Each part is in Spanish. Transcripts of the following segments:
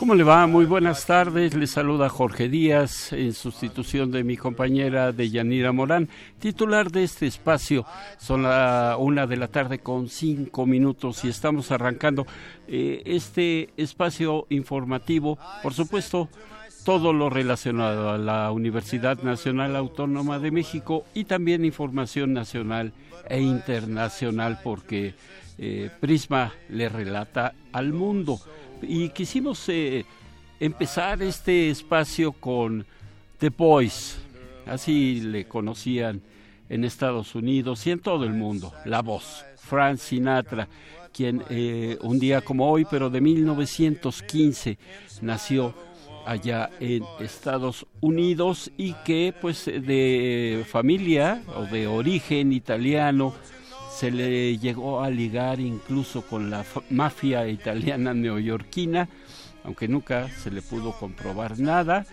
¿Cómo le va? Muy buenas tardes. Le saluda Jorge Díaz en sustitución de mi compañera de Yanira Morán, titular de este espacio. Son la una de la tarde con cinco minutos y estamos arrancando eh, este espacio informativo. Por supuesto, todo lo relacionado a la Universidad Nacional Autónoma de México y también información nacional e internacional porque eh, Prisma le relata al mundo y quisimos eh, empezar este espacio con The Voice, así le conocían en Estados Unidos y en todo el mundo, la voz, Frank Sinatra, quien eh, un día como hoy, pero de 1915, nació allá en Estados Unidos y que pues de familia o de origen italiano, se le llegó a ligar incluso con la mafia italiana neoyorquina, aunque nunca se le pudo comprobar nada,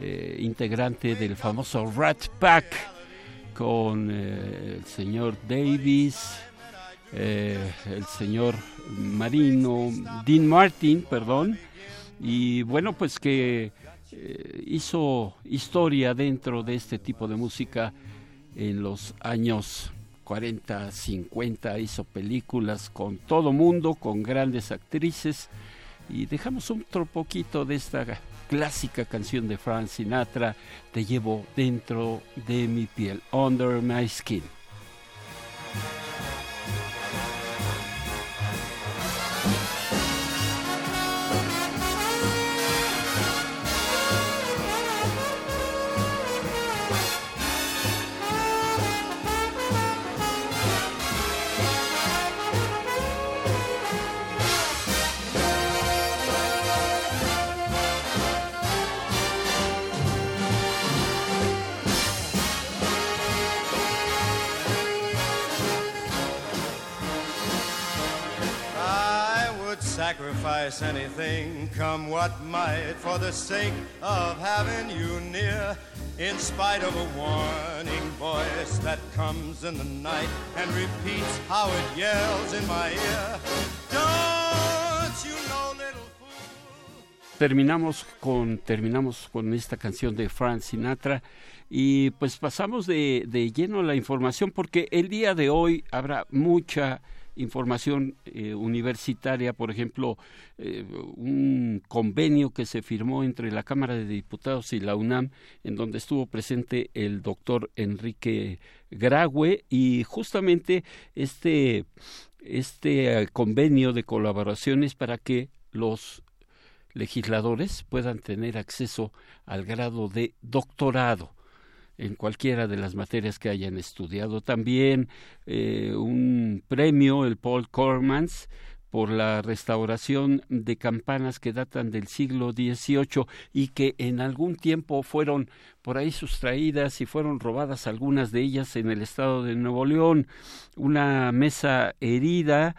eh, integrante del famoso Rat Pack con eh, el señor Davis, eh, el señor Marino, Dean Martin, perdón, y bueno, pues que hizo historia dentro de este tipo de música en los años 40, 50, hizo películas con todo mundo, con grandes actrices. Y dejamos un poquito de esta clásica canción de Frank Sinatra, Te llevo dentro de mi piel, Under My Skin. Sacrifice anything, come what might, for the sake of having you near. In spite of a warning voice that comes in the night and repeats how it yells in my ear. Don't you know, little fool? Terminamos con, terminamos con esta canción de Frank Sinatra y pues pasamos de, de lleno la información porque el día de hoy habrá mucha información eh, universitaria, por ejemplo, eh, un convenio que se firmó entre la Cámara de Diputados y la UNAM, en donde estuvo presente el doctor Enrique Graue, y justamente este, este eh, convenio de colaboraciones para que los legisladores puedan tener acceso al grado de doctorado en cualquiera de las materias que hayan estudiado. También eh, un premio, el Paul Cormans, por la restauración de campanas que datan del siglo XVIII y que en algún tiempo fueron por ahí sustraídas y fueron robadas algunas de ellas en el estado de Nuevo León. Una mesa herida,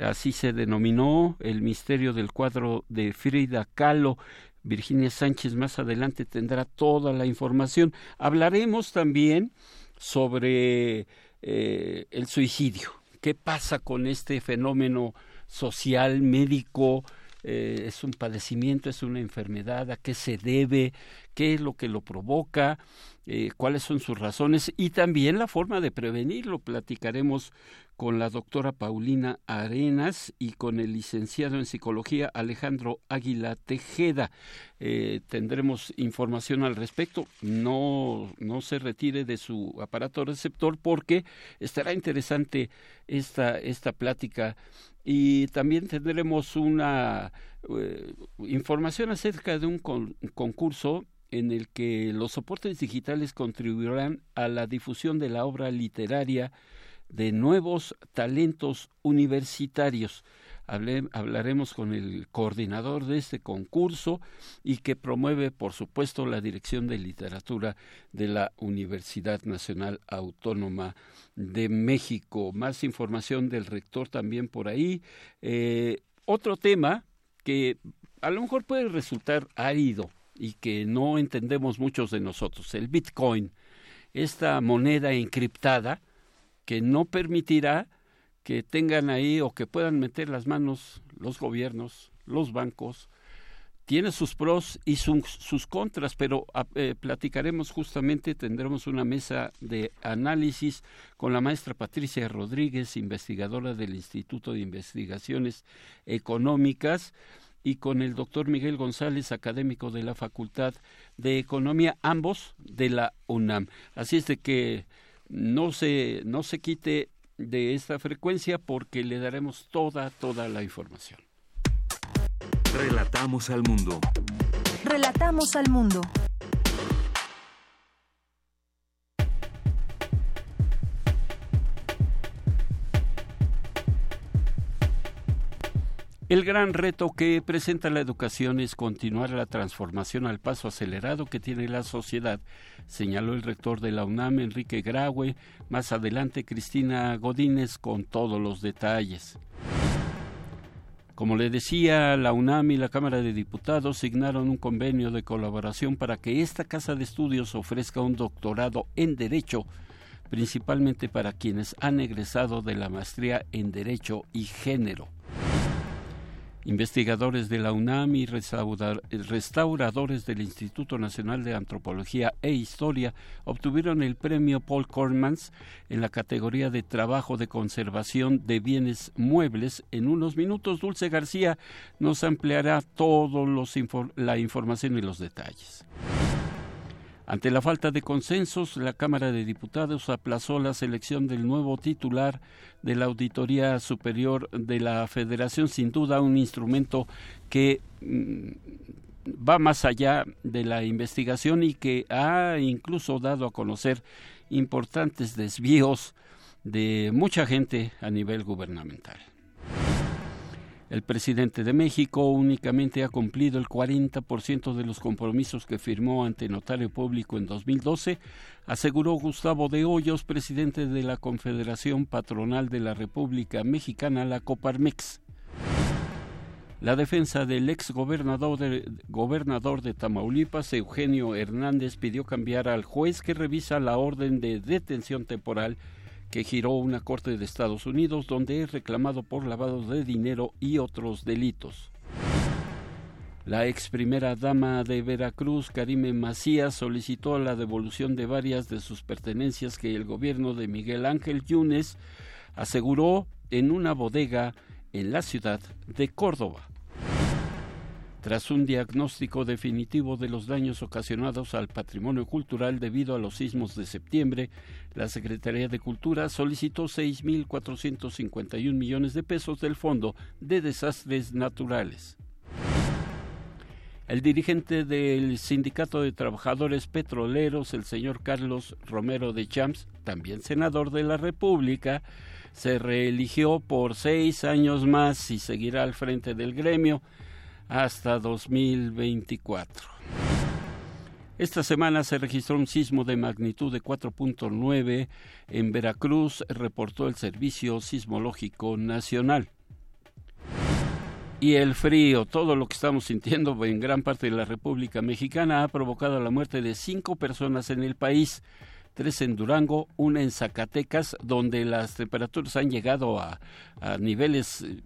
así se denominó, el misterio del cuadro de Frida Kahlo, Virginia Sánchez más adelante tendrá toda la información. Hablaremos también sobre eh, el suicidio. ¿Qué pasa con este fenómeno social, médico? Eh, ¿Es un padecimiento? ¿Es una enfermedad? ¿A qué se debe? qué es lo que lo provoca, eh, cuáles son sus razones y también la forma de prevenirlo. Platicaremos con la doctora Paulina Arenas y con el licenciado en psicología Alejandro Águila Tejeda. Eh, tendremos información al respecto. No, no se retire de su aparato receptor porque estará interesante esta, esta plática y también tendremos una eh, información acerca de un concurso en el que los soportes digitales contribuirán a la difusión de la obra literaria de nuevos talentos universitarios. hablaremos con el coordinador de este concurso y que promueve, por supuesto, la Dirección de Literatura de la Universidad Nacional Autónoma de México. Más información del rector también por ahí. Eh, otro tema que a lo mejor puede resultar árido y que no entendemos muchos de nosotros, el Bitcoin, esta moneda encriptada que no permitirá que tengan ahí o que puedan meter las manos los gobiernos, los bancos, tiene sus pros y sus, contras, pero ah, eh, platicaremos justamente, tendremos una mesa de análisis con la maestra Patricia Rodríguez, investigadora del Instituto de Investigaciones Económicas, y con el doctor Miguel González, académico de la Facultad de Economía, ambos de la UNAM. Así es de que no se, no se quite de esta frecuencia porque le daremos toda, toda la información. Relatamos al mundo. Relatamos al mundo. El gran reto que presenta la educación es continuar la transformación al paso acelerado que tiene la sociedad, señaló el rector de la UNAM, Enrique Graue, más adelante Cristina Godínez con todos los detalles. Como le decía, la UNAM y la Cámara de Diputados signaron un convenio de colaboración para que esta casa de estudios ofrezca un doctorado en Derecho, principalmente para quienes han egresado de la maestría en Derecho y Género. Investigadores de la UNAM y restauradores del Instituto Nacional de Antropología e Historia obtuvieron el premio Paul Cormans en la categoría de Trabajo de Conservación de Bienes Muebles. En unos minutos, Dulce García nos ampliará toda la información y los detalles. Ante la falta de consensos, la Cámara de Diputados aplazó la selección del nuevo titular de la Auditoría Superior de la Federación, sin duda un instrumento que mm, va más allá de la investigación y que ha incluso dado a conocer importantes desvíos de mucha gente a nivel gubernamental. El presidente de México únicamente ha cumplido el 40% de los compromisos que firmó ante notario público en 2012, aseguró Gustavo de Hoyos, presidente de la Confederación Patronal de la República Mexicana, la Coparmex. La defensa del ex gobernador de, de Tamaulipas, Eugenio Hernández, pidió cambiar al juez que revisa la orden de detención temporal que giró una corte de Estados Unidos donde es reclamado por lavado de dinero y otros delitos. La ex primera dama de Veracruz, Karime Macías, solicitó la devolución de varias de sus pertenencias que el gobierno de Miguel Ángel Yunes aseguró en una bodega en la ciudad de Córdoba. Tras un diagnóstico definitivo de los daños ocasionados al patrimonio cultural debido a los sismos de septiembre, la Secretaría de Cultura solicitó 6.451 millones de pesos del Fondo de Desastres Naturales. El dirigente del Sindicato de Trabajadores Petroleros, el señor Carlos Romero de Champs, también senador de la República, se reeligió por seis años más y seguirá al frente del gremio hasta 2024. Esta semana se registró un sismo de magnitud de 4.9 en Veracruz, reportó el Servicio Sismológico Nacional. Y el frío, todo lo que estamos sintiendo en gran parte de la República Mexicana, ha provocado la muerte de cinco personas en el país tres en Durango, una en Zacatecas, donde las temperaturas han llegado a, niveles eh,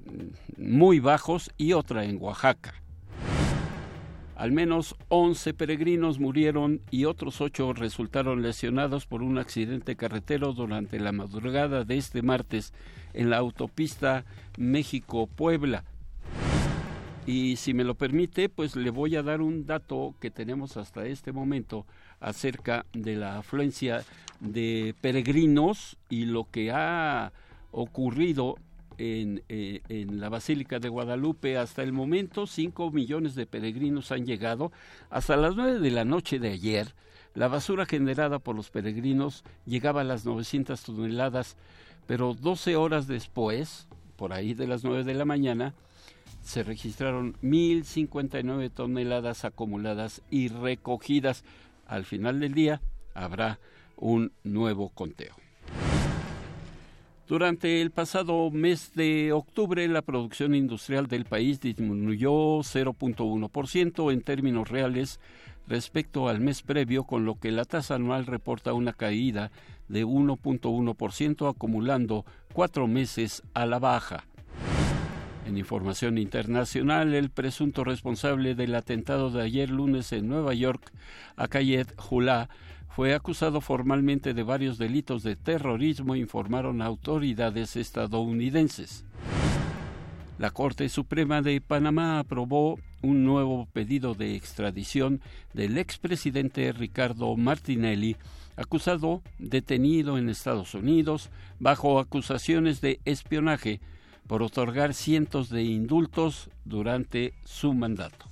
muy bajos, y otra en Oaxaca. Al menos 11 peregrinos murieron y otros 8 resultaron lesionados por un accidente carretero durante la madrugada de este martes en la autopista México-Puebla. Y si me lo permite, pues le voy a dar un dato que tenemos hasta este momento acerca de la afluencia de peregrinos y lo que ha ocurrido en, eh, en, la Basílica de Guadalupe. Hasta el momento, 5 millones de peregrinos han llegado. Hasta las 9 de la noche de ayer, la basura generada por los peregrinos llegaba a las 900 toneladas, pero 12 horas después, por ahí de las 9 de la mañana, se registraron 1.059 toneladas acumuladas y recogidas. Al final del día habrá un nuevo conteo. Durante el pasado mes de octubre, la producción industrial del país disminuyó 0.1% en términos reales respecto al mes previo, con lo que la tasa anual reporta una caída de 1.1%, acumulando cuatro meses a la baja. En información internacional, el presunto responsable del atentado de ayer lunes en Nueva York, Akayed Hula, fue acusado formalmente de varios delitos de terrorismo, informaron autoridades estadounidenses. La Corte Suprema de Panamá aprobó un nuevo pedido de extradición del expresidente Ricardo Martinelli, acusado detenido en Estados Unidos bajo acusaciones de espionaje por otorgar cientos de indultos durante su mandato.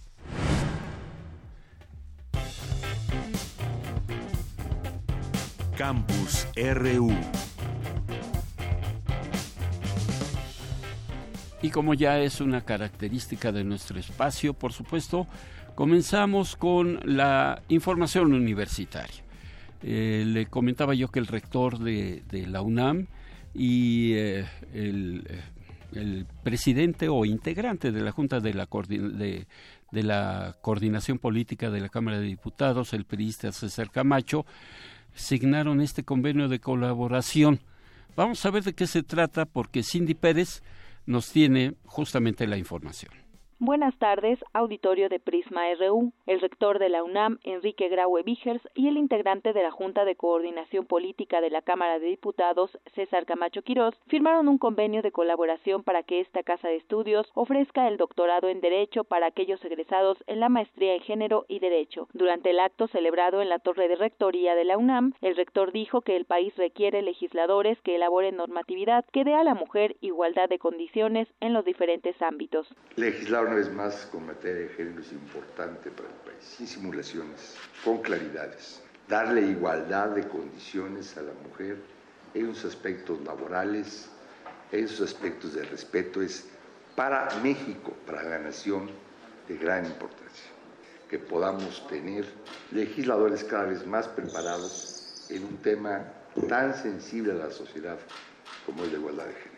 Campus RU. Y como ya es una característica de nuestro espacio, por supuesto, comenzamos con la información universitaria. Eh, le comentaba yo que el rector de, la UNAM y eh, el, el, presidente o integrante de la Junta de la, de, la Coordinación Política de la Cámara de Diputados, el periodista César Camacho, signaron este convenio de colaboración. Vamos a ver de qué se trata porque Cindy Pérez nos tiene justamente la información. Buenas tardes, auditorio de Prisma RU. El rector de la UNAM, Enrique Graue Vigers, y el integrante de la Junta de Coordinación Política de la Cámara de Diputados, César Camacho Quirós, firmaron un convenio de colaboración para que esta casa de estudios ofrezca el doctorado en Derecho para aquellos egresados en la maestría en Género y Derecho. Durante el acto celebrado en la Torre de Rectoría de la UNAM, el rector dijo que el país requiere legisladores que elaboren normatividad que dé a la mujer igualdad de condiciones en los diferentes ámbitos una vez más con materia de género es importante para el país, sin simulaciones, con claridades. Darle igualdad de condiciones a la mujer en sus aspectos laborales, en sus aspectos de respeto, es para México, para la nación, de gran importancia. Que podamos tener legisladores cada vez más preparados en un tema tan sensible a la sociedad como es la igualdad de género.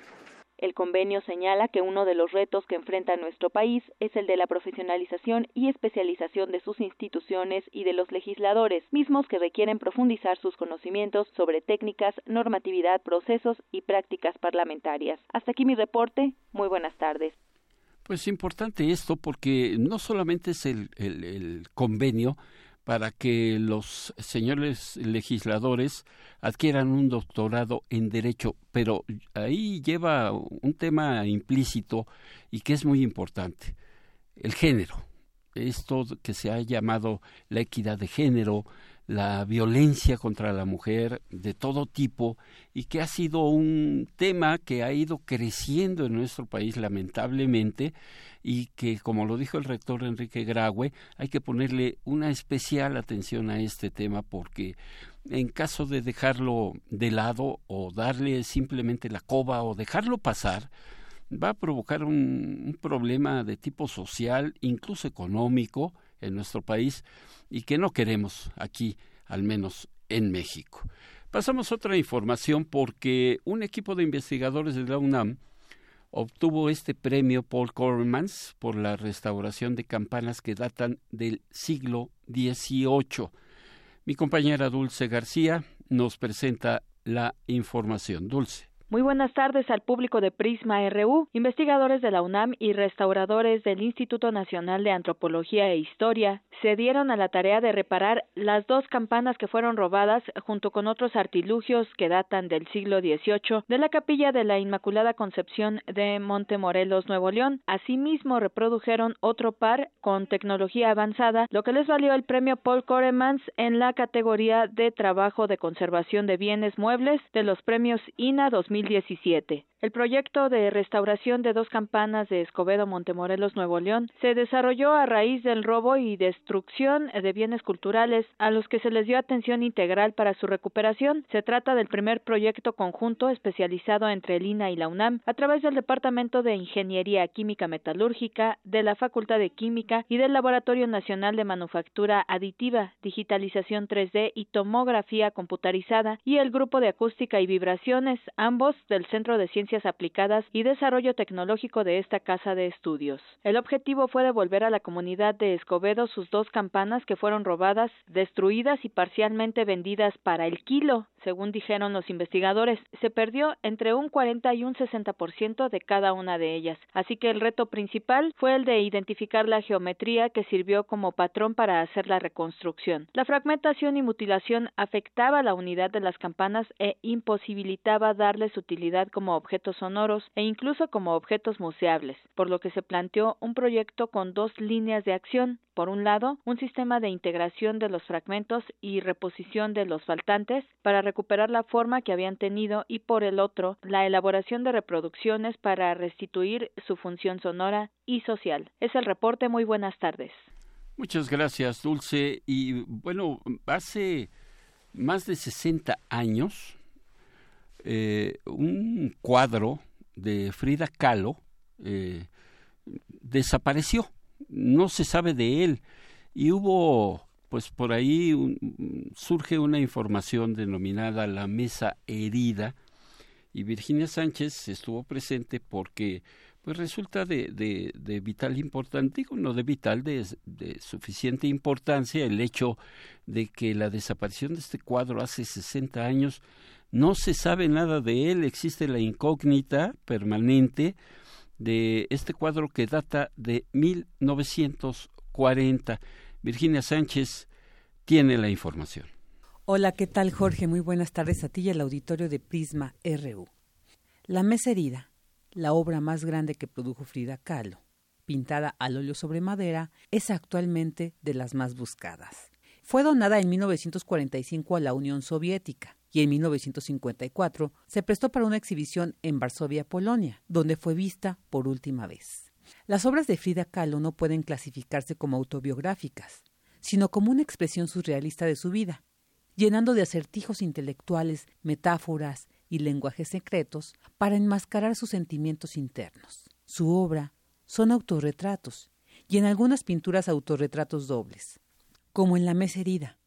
El convenio señala que uno de los retos que enfrenta nuestro país es el de la profesionalización y especialización de sus instituciones y de los legisladores, mismos que requieren profundizar sus conocimientos sobre técnicas, normatividad, procesos y prácticas parlamentarias. Hasta aquí mi reporte. Muy buenas tardes. Pues importante esto porque no solamente es el, el convenio, para que los señores legisladores adquieran un doctorado en derecho, pero ahí lleva un tema implícito y que es muy importante, el género. Esto que se ha llamado la equidad de género, la violencia contra la mujer de todo tipo y que ha sido un tema que ha ido creciendo en nuestro país lamentablemente y que como lo dijo el rector Enrique Graue hay que ponerle una especial atención a este tema porque en caso de dejarlo de lado o darle simplemente la coba o dejarlo pasar va a provocar un, un problema de tipo social incluso económico en nuestro país y que no queremos aquí, al menos en México. Pasamos a otra información porque un equipo de investigadores de la UNAM obtuvo este premio Paul Cormans por la restauración de campanas que datan del siglo XVIII. Mi compañera Dulce García nos presenta la información. Dulce. Muy buenas tardes al público de Prisma RU. Investigadores de la UNAM y restauradores del Instituto Nacional de Antropología e Historia se dieron a la tarea de reparar las dos campanas que fueron robadas junto con otros artilugios que datan del siglo XVIII de la capilla de la Inmaculada Concepción de Montemorelos, Nuevo León. Asimismo, reprodujeron otro par con tecnología avanzada, lo que les valió el premio Paul Coremans en la categoría de trabajo de conservación de bienes muebles de los premios INA 2000 2017. El proyecto de restauración de dos campanas de Escobedo, Montemorelos, Nuevo León, se desarrolló a raíz del robo y destrucción de bienes culturales a los que se les dio atención integral para su recuperación. Se trata del primer proyecto conjunto especializado entre el INA y la UNAM a través del Departamento de Ingeniería Química Metalúrgica, de la Facultad de Química y del Laboratorio Nacional de Manufactura Aditiva, Digitalización 3D y Tomografía Computarizada y el Grupo de Acústica y Vibraciones, ambos del Centro de Ciencias Aplicadas y Desarrollo Tecnológico de esta casa de estudios. El objetivo fue devolver a la comunidad de Escobedo sus dos campanas que fueron robadas, destruidas y parcialmente vendidas para el kilo, según dijeron los investigadores. Se perdió entre un 40 y un 60% de cada una de ellas. Así que el reto principal fue el de identificar la geometría que sirvió como patrón para hacer la reconstrucción. La fragmentación y mutilación afectaba la unidad de las campanas e imposibilitaba darles utilidad como objeto sonoros e incluso como objetos museables, por lo que se planteó un proyecto con dos líneas de acción. Por un lado, un sistema de integración de los fragmentos y reposición de los faltantes para recuperar la forma que habían tenido y por el otro, la elaboración de reproducciones para restituir su función sonora y social. Es el reporte. Muy buenas tardes. Muchas gracias, Dulce. Y bueno, hace más de 60 años, eh, un cuadro de Frida Kahlo eh, desapareció, no se sabe de él. Y hubo pues por ahí surge una información denominada la mesa herida. Y Virginia Sánchez estuvo presente porque pues resulta de, de, vital importancia, digo no de vital, de, de, suficiente importancia el hecho de que la desaparición de este cuadro hace 60 años no se sabe nada de él, existe la incógnita permanente de este cuadro que data de 1940. Virginia Sánchez tiene la información. Hola, ¿qué tal Jorge? Muy buenas tardes a ti y al auditorio de Prisma RU. La Mesa Herida, la obra más grande que produjo Frida Kahlo, pintada al óleo sobre madera, es actualmente de las más buscadas. Fue donada en 1945 a la Unión Soviética y en 1954 se prestó para una exhibición en Varsovia, Polonia, donde fue vista por última vez. Las obras de Frida Kahlo no pueden clasificarse como autobiográficas, sino como una expresión surrealista de su vida, llenando de acertijos intelectuales, metáforas y lenguajes secretos para enmascarar sus sentimientos internos. Su obra son autorretratos y en algunas pinturas autorretratos dobles, como en La Mesa Herida,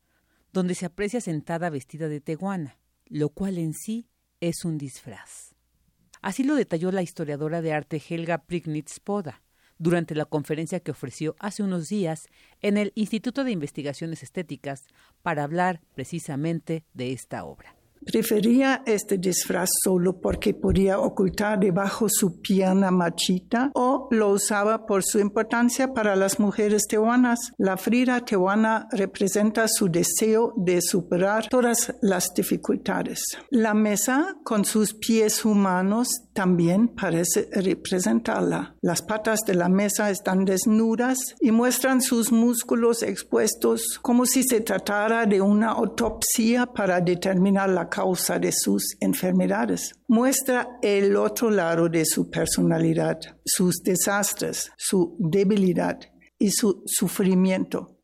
donde se aprecia sentada vestida de teguana, lo cual en sí es un disfraz. Así lo detalló la historiadora de arte Helga Prignitz-Poda durante la conferencia que ofreció hace unos días en el Instituto de Investigaciones Estéticas para hablar precisamente de esta obra. Prefería este disfraz solo porque podía ocultar debajo su pierna machita o lo usaba por su importancia para las mujeres tehuanas. La Frida tehuana representa su deseo de superar todas las dificultades. La mesa con sus pies humanos también parece representarla. Las patas de la mesa están desnudas y muestran sus músculos expuestos como si se tratara de una autopsia para determinar la causa de sus enfermedades. Muestra el otro lado de su personalidad, sus desastres, su debilidad y su sufrimiento.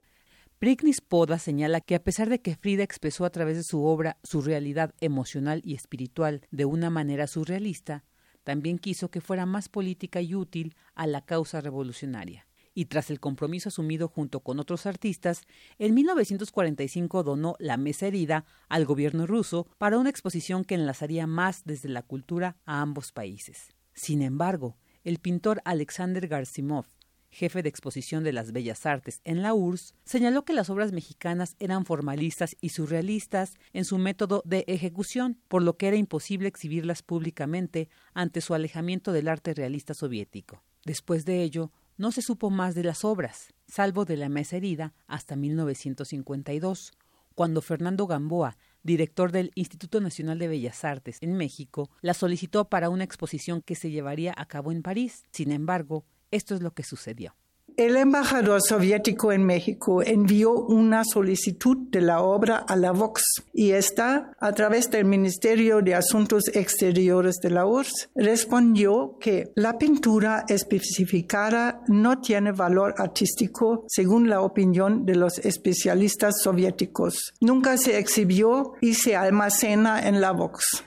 Prignis Poda señala que a pesar de que Frida expresó a través de su obra su realidad emocional y espiritual de una manera surrealista, también quiso que fuera más política y útil a la causa revolucionaria. Y tras el compromiso asumido junto con otros artistas, en 1945 donó La Mesa Herida al gobierno ruso para una exposición que enlazaría más desde la cultura a ambos países. Sin embargo, el pintor Alexander Garsimov, jefe de exposición de las Bellas Artes en la URSS, señaló que las obras mexicanas eran formalistas y surrealistas en su método de ejecución, por lo que era imposible exhibirlas públicamente ante su alejamiento del arte realista soviético. Después de ello, no se supo más de las obras, salvo de la mesa herida hasta 1952, cuando Fernando Gamboa, director del Instituto Nacional de Bellas Artes en México, la solicitó para una exposición que se llevaría a cabo en París. Sin embargo, esto es lo que sucedió. El embajador soviético en México envió una solicitud de la obra a la Vox y esta, a través del Ministerio de Asuntos Exteriores de la URSS, respondió que la pintura especificada no tiene valor artístico según la opinión de los especialistas soviéticos. Nunca se exhibió y se almacena en la Vox.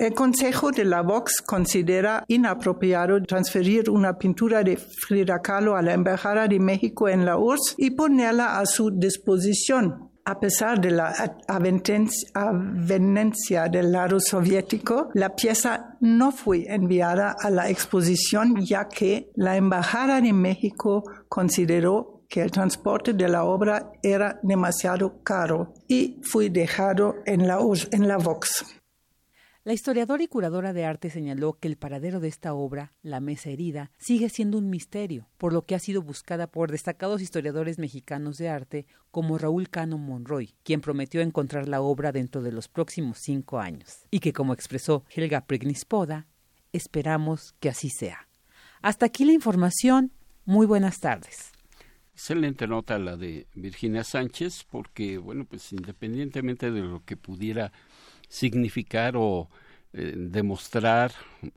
El Consejo de la Vox considera inapropiado transferir una pintura de Frida Kahlo a la Embajada de México en la URSS y ponerla a su disposición. A pesar de la avenencia del lado soviético, la pieza no fue enviada a la exposición ya que la Embajada de México consideró que el transporte de la obra era demasiado caro y fue dejado en la, en la Vox. La historiadora y curadora de arte señaló que el paradero de esta obra, La Mesa Herida, sigue siendo un misterio, por lo que ha sido buscada por destacados historiadores mexicanos de arte como Raúl Cano Monroy, quien prometió encontrar la obra dentro de los próximos cinco años, y que, como expresó Helga Pregnispoda, esperamos que así sea. Hasta aquí la información. Muy buenas tardes. Excelente nota la de Virginia Sánchez, porque, bueno, pues independientemente de lo que pudiera significar o eh, demostrar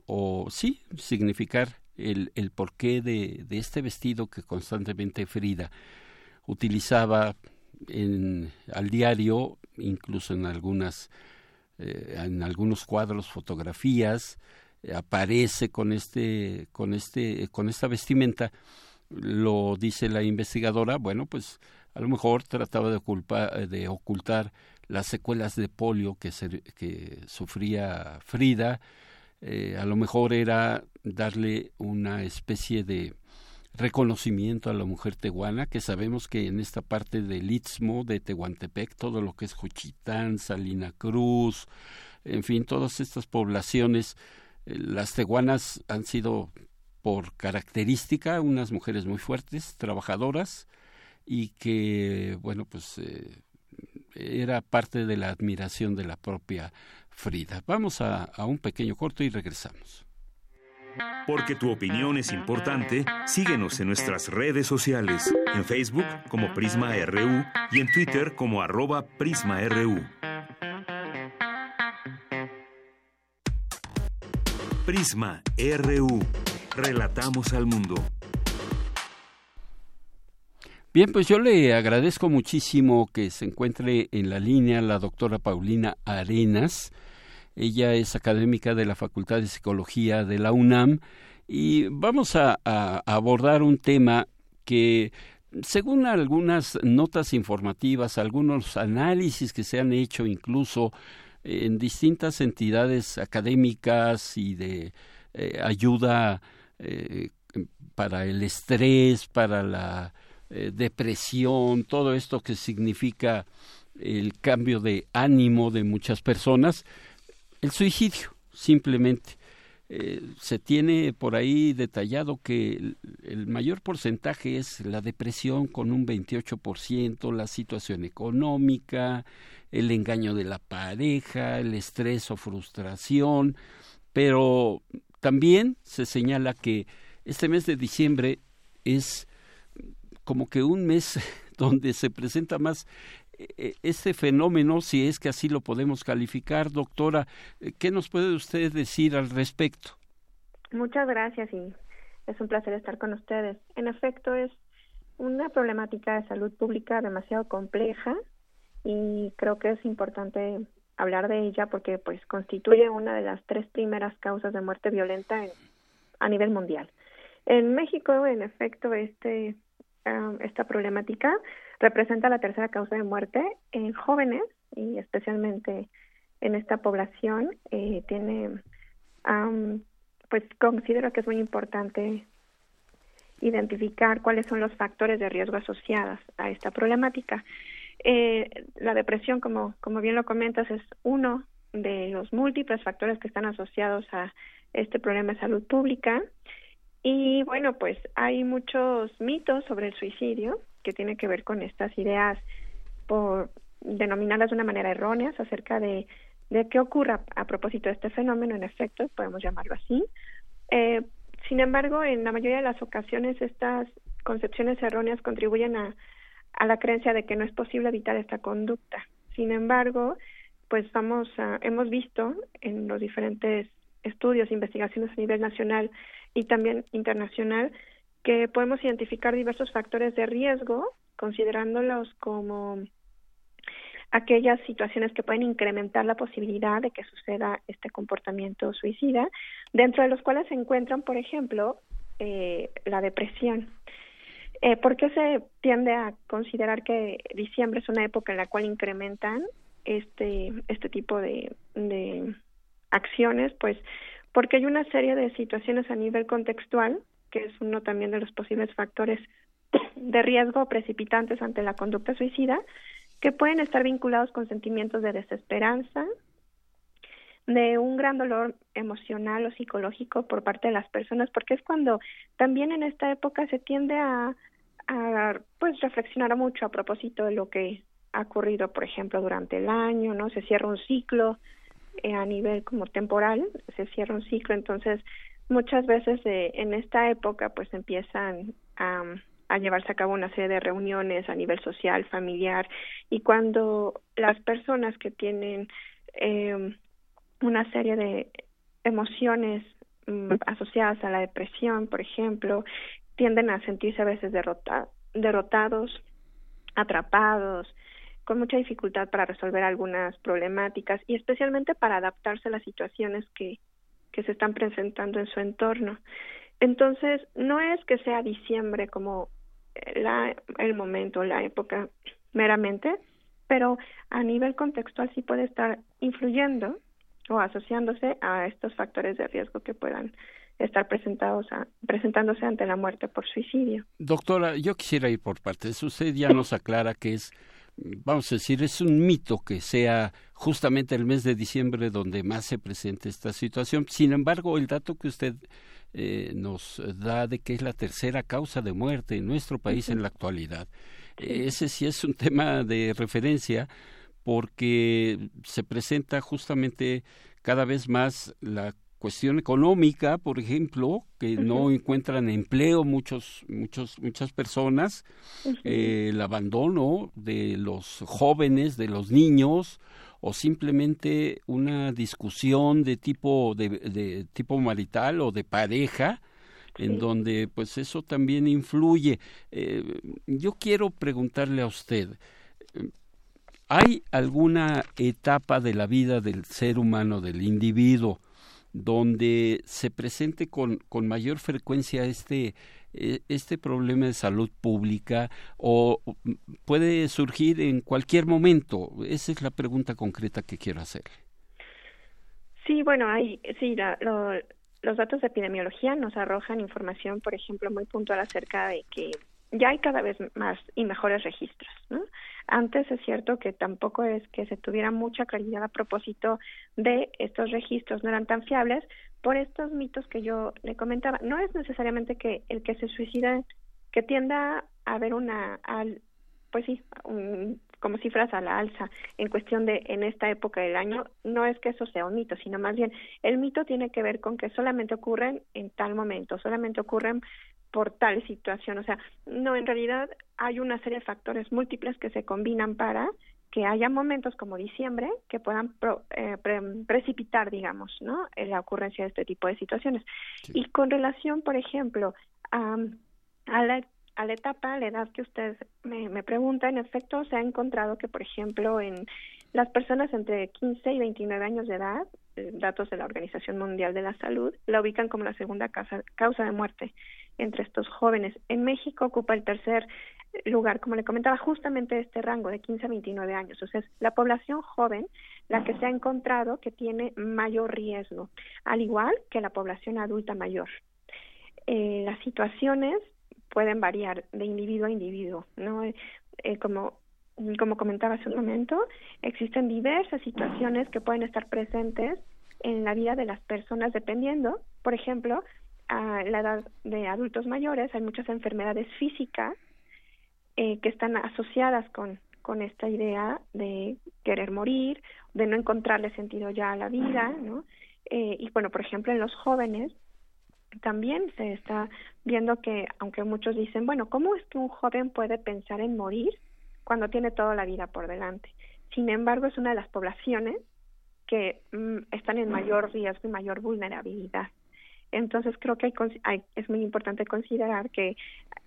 o sí, significar el, el porqué de, de este vestido que constantemente Frida utilizaba en, al diario, incluso en algunas eh, en algunos cuadros, fotografías, eh, aparece con este con este con esta vestimenta. Lo dice la investigadora bueno pues a lo mejor trataba de, ocultar las secuelas de polio que, que sufría Frida, eh, a lo mejor era darle una especie de reconocimiento a la mujer tehuana, que sabemos que en esta parte del Istmo de Tehuantepec, todo lo que es Juchitán, Salina Cruz, en fin, todas estas poblaciones, eh, las tehuanas han sido por característica unas mujeres muy fuertes, trabajadoras, y que, bueno, pues eh, era parte de la admiración de la propia Frida. Vamos a, a un pequeño corto y regresamos. Porque tu opinión es importante, síguenos en nuestras redes sociales, en Facebook como Prisma RU y en Twitter como arroba PrismaRU. Prisma RU. Relatamos al mundo. Bien, pues yo le agradezco muchísimo que se encuentre en la línea la doctora Paulina Arenas. Ella es académica de la Facultad de Psicología de la UNAM y vamos a, abordar un tema que según algunas notas informativas, algunos análisis que se han hecho incluso en distintas entidades académicas y de eh, ayuda eh, para el estrés, para la eh, depresión, todo esto que significa el cambio de ánimo de muchas personas, el suicidio, simplemente. Eh, se tiene por ahí detallado que el, mayor porcentaje es la depresión con un 28%, la situación económica, el engaño de la pareja, el estrés o frustración, pero también se señala que este mes de diciembre es como que un mes donde se presenta más este fenómeno, si es que así lo podemos calificar. Doctora, eh, ¿qué nos puede usted decir al respecto? Muchas gracias y es un placer estar con ustedes. En efecto, es una problemática de salud pública demasiado compleja y creo que es importante hablar de ella porque pues constituye una de las tres primeras causas de muerte violenta a nivel mundial. En México, en efecto, este esta problemática representa la tercera causa de muerte en jóvenes y especialmente en esta población eh, tiene pues considero que es muy importante identificar cuáles son los factores de riesgo asociados a esta problemática. Eh, la depresión, como, como bien lo comentas, es uno de los múltiples factores que están asociados a este problema de salud pública. Y bueno, pues hay muchos mitos sobre el suicidio que tienen que ver con estas ideas, por denominarlas de una manera errónea, acerca de, de qué ocurra a propósito de este fenómeno, en efecto, podemos llamarlo así. Eh, sin embargo, en la mayoría de las ocasiones estas concepciones erróneas contribuyen a, a la creencia de que no es posible evitar esta conducta. Sin embargo, pues vamos a, hemos visto en los diferentes estudios, investigaciones a nivel nacional y también internacional que podemos identificar diversos factores de riesgo considerándolos como aquellas situaciones que pueden incrementar la posibilidad de que suceda este comportamiento suicida, dentro de los cuales se encuentran, por ejemplo, eh, la depresión. Eh, ¿Por qué se tiende a considerar que diciembre es una época en la cual incrementan este, este tipo de, de acciones? Pues porque hay una serie de situaciones a nivel contextual, que es uno también de los posibles factores de riesgo precipitantes ante la conducta suicida, que pueden estar vinculados con sentimientos de desesperanza, de un gran dolor emocional o psicológico por parte de las personas, porque es cuando también en esta época se tiende a, pues reflexionar mucho a propósito de lo que ha ocurrido, por ejemplo, durante el año, ¿no? Se cierra un ciclo eh, a nivel como temporal, se cierra un ciclo, entonces muchas veces eh, en esta época pues empiezan a a llevarse a cabo una serie de reuniones a nivel social, familiar, y cuando las personas que tienen eh, una serie de emociones mm, asociadas a la depresión, por ejemplo, tienden a sentirse a veces derrotados, atrapados, con mucha dificultad para resolver algunas problemáticas y especialmente para adaptarse a las situaciones que, que se están presentando en su entorno. Entonces, no es que sea diciembre como la, el momento, la época meramente, pero a nivel contextual sí puede estar influyendo o asociándose a estos factores de riesgo que puedan estar presentados a, presentándose ante la muerte por suicidio. Doctora, yo quisiera ir por partes. Usted ya nos aclara que es, vamos a decir, es un mito que sea justamente el mes de diciembre donde más se presente esta situación. Sin embargo, el dato que usted eh, nos da de que es la tercera causa de muerte en nuestro país en la actualidad. Ese sí es un tema de referencia porque se presenta justamente cada vez más la cuestión económica, por ejemplo, que no encuentran empleo muchos, muchos, muchas personas, eh, el abandono de los jóvenes, de los niños, o simplemente una discusión de tipo de, tipo marital o de pareja en donde pues eso también influye. Eh, yo quiero preguntarle a usted, ¿hay alguna etapa de la vida del ser humano, del individuo, donde se presente con, con mayor frecuencia este, e, este problema de salud pública o puede surgir en cualquier momento? Esa es la pregunta concreta que quiero hacerle. Sí, bueno, hay, sí, los datos de epidemiología nos arrojan información, por ejemplo, muy puntual acerca de que ya hay cada vez más y mejores registros. ¿no? Antes es cierto que tampoco es que se tuviera mucha claridad a propósito de estos registros, no eran tan fiables por estos mitos que yo le comentaba. No es necesariamente que el que se suicida, que tienda a haber una, al, pues sí, como cifras a la alza en cuestión de en esta época del año, no es que eso sea un mito, sino más bien el mito tiene que ver con que solamente ocurren en tal momento, solamente ocurren por tal situación. O sea, no, en realidad hay una serie de factores múltiples que se combinan para que haya momentos como diciembre que puedan eh, precipitar, digamos, ¿no? la ocurrencia de este tipo de situaciones. Y con relación, por ejemplo, a, a, la, a la etapa, a la edad que usted me, me pregunta, en efecto se ha encontrado que, por ejemplo, en las personas entre 15 y 29 años de edad, eh, datos de la Organización Mundial de la Salud, la ubican como la segunda causa, causa de muerte entre estos jóvenes. En México ocupa el tercer lugar, como le comentaba, justamente este rango de 15 a 29 años. O sea, es la población joven la que se ha encontrado que tiene mayor riesgo, al igual que la población adulta mayor. Eh, las situaciones pueden variar de individuo a individuo, ¿no? Eh, como como comentaba hace un momento, existen diversas situaciones que pueden estar presentes en la vida de las personas dependiendo, por ejemplo, a la edad de adultos mayores hay muchas enfermedades físicas eh, que están asociadas con, con esta idea de querer morir, de no encontrarle sentido ya a la vida, ¿no? Eh, y bueno, por ejemplo, en los jóvenes también se está viendo que, aunque muchos dicen, bueno, ¿cómo es que un joven puede pensar en morir cuando tiene toda la vida por delante? Sin embargo, es una de las poblaciones que mm, están en mayor riesgo y mayor vulnerabilidad. Entonces creo que hay, es muy importante considerar que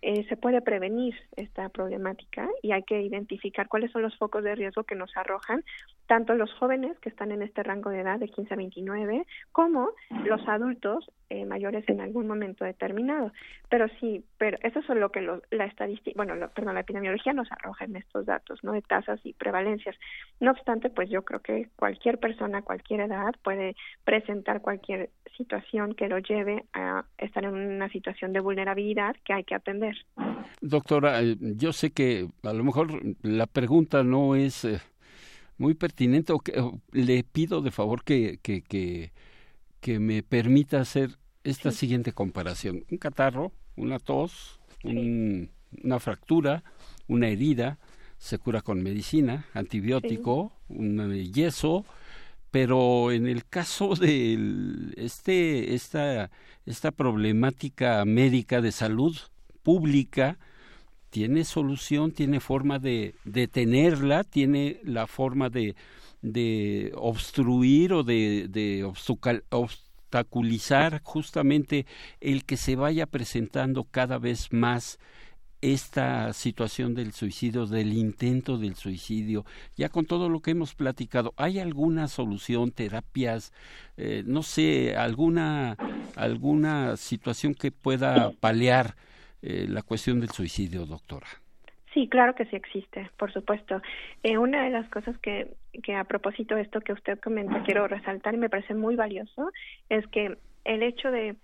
eh, se puede prevenir esta problemática y hay que identificar cuáles son los focos de riesgo que nos arrojan tanto los jóvenes que están en este rango de edad de 15 a 29 como los adultos eh, mayores en algún momento determinado. Pero sí, pero eso es lo que la estadística, bueno, perdón, la epidemiología nos arroja en estos datos, ¿no? De tasas y prevalencias. No obstante, pues yo creo que cualquier persona, cualquier edad puede presentar cualquier situación que lo lleve a estar en una situación de vulnerabilidad que hay que atender. Doctora, eh, yo sé que a lo mejor la pregunta no es eh, muy pertinente o, que, le pido de favor que, que, que, que me permita hacer esta siguiente comparación. Un catarro, una tos, una fractura, una herida, se cura con medicina, antibiótico, un yeso, pero en el caso de este, esta, esta problemática médica de salud pública, tiene solución, tiene forma de detenerla, tiene la forma de, obstruir o de obstaculizar justamente el que se vaya presentando cada vez más esta situación del suicidio, del intento del suicidio, ya con todo lo que hemos platicado, ¿hay alguna solución, terapias, eh, no sé, alguna, alguna situación que pueda paliar eh, la cuestión del suicidio, doctora? Sí, claro que sí existe, por supuesto. Eh, una de las cosas que, que a propósito de esto que usted comenta quiero resaltar y me parece muy valioso es que el hecho de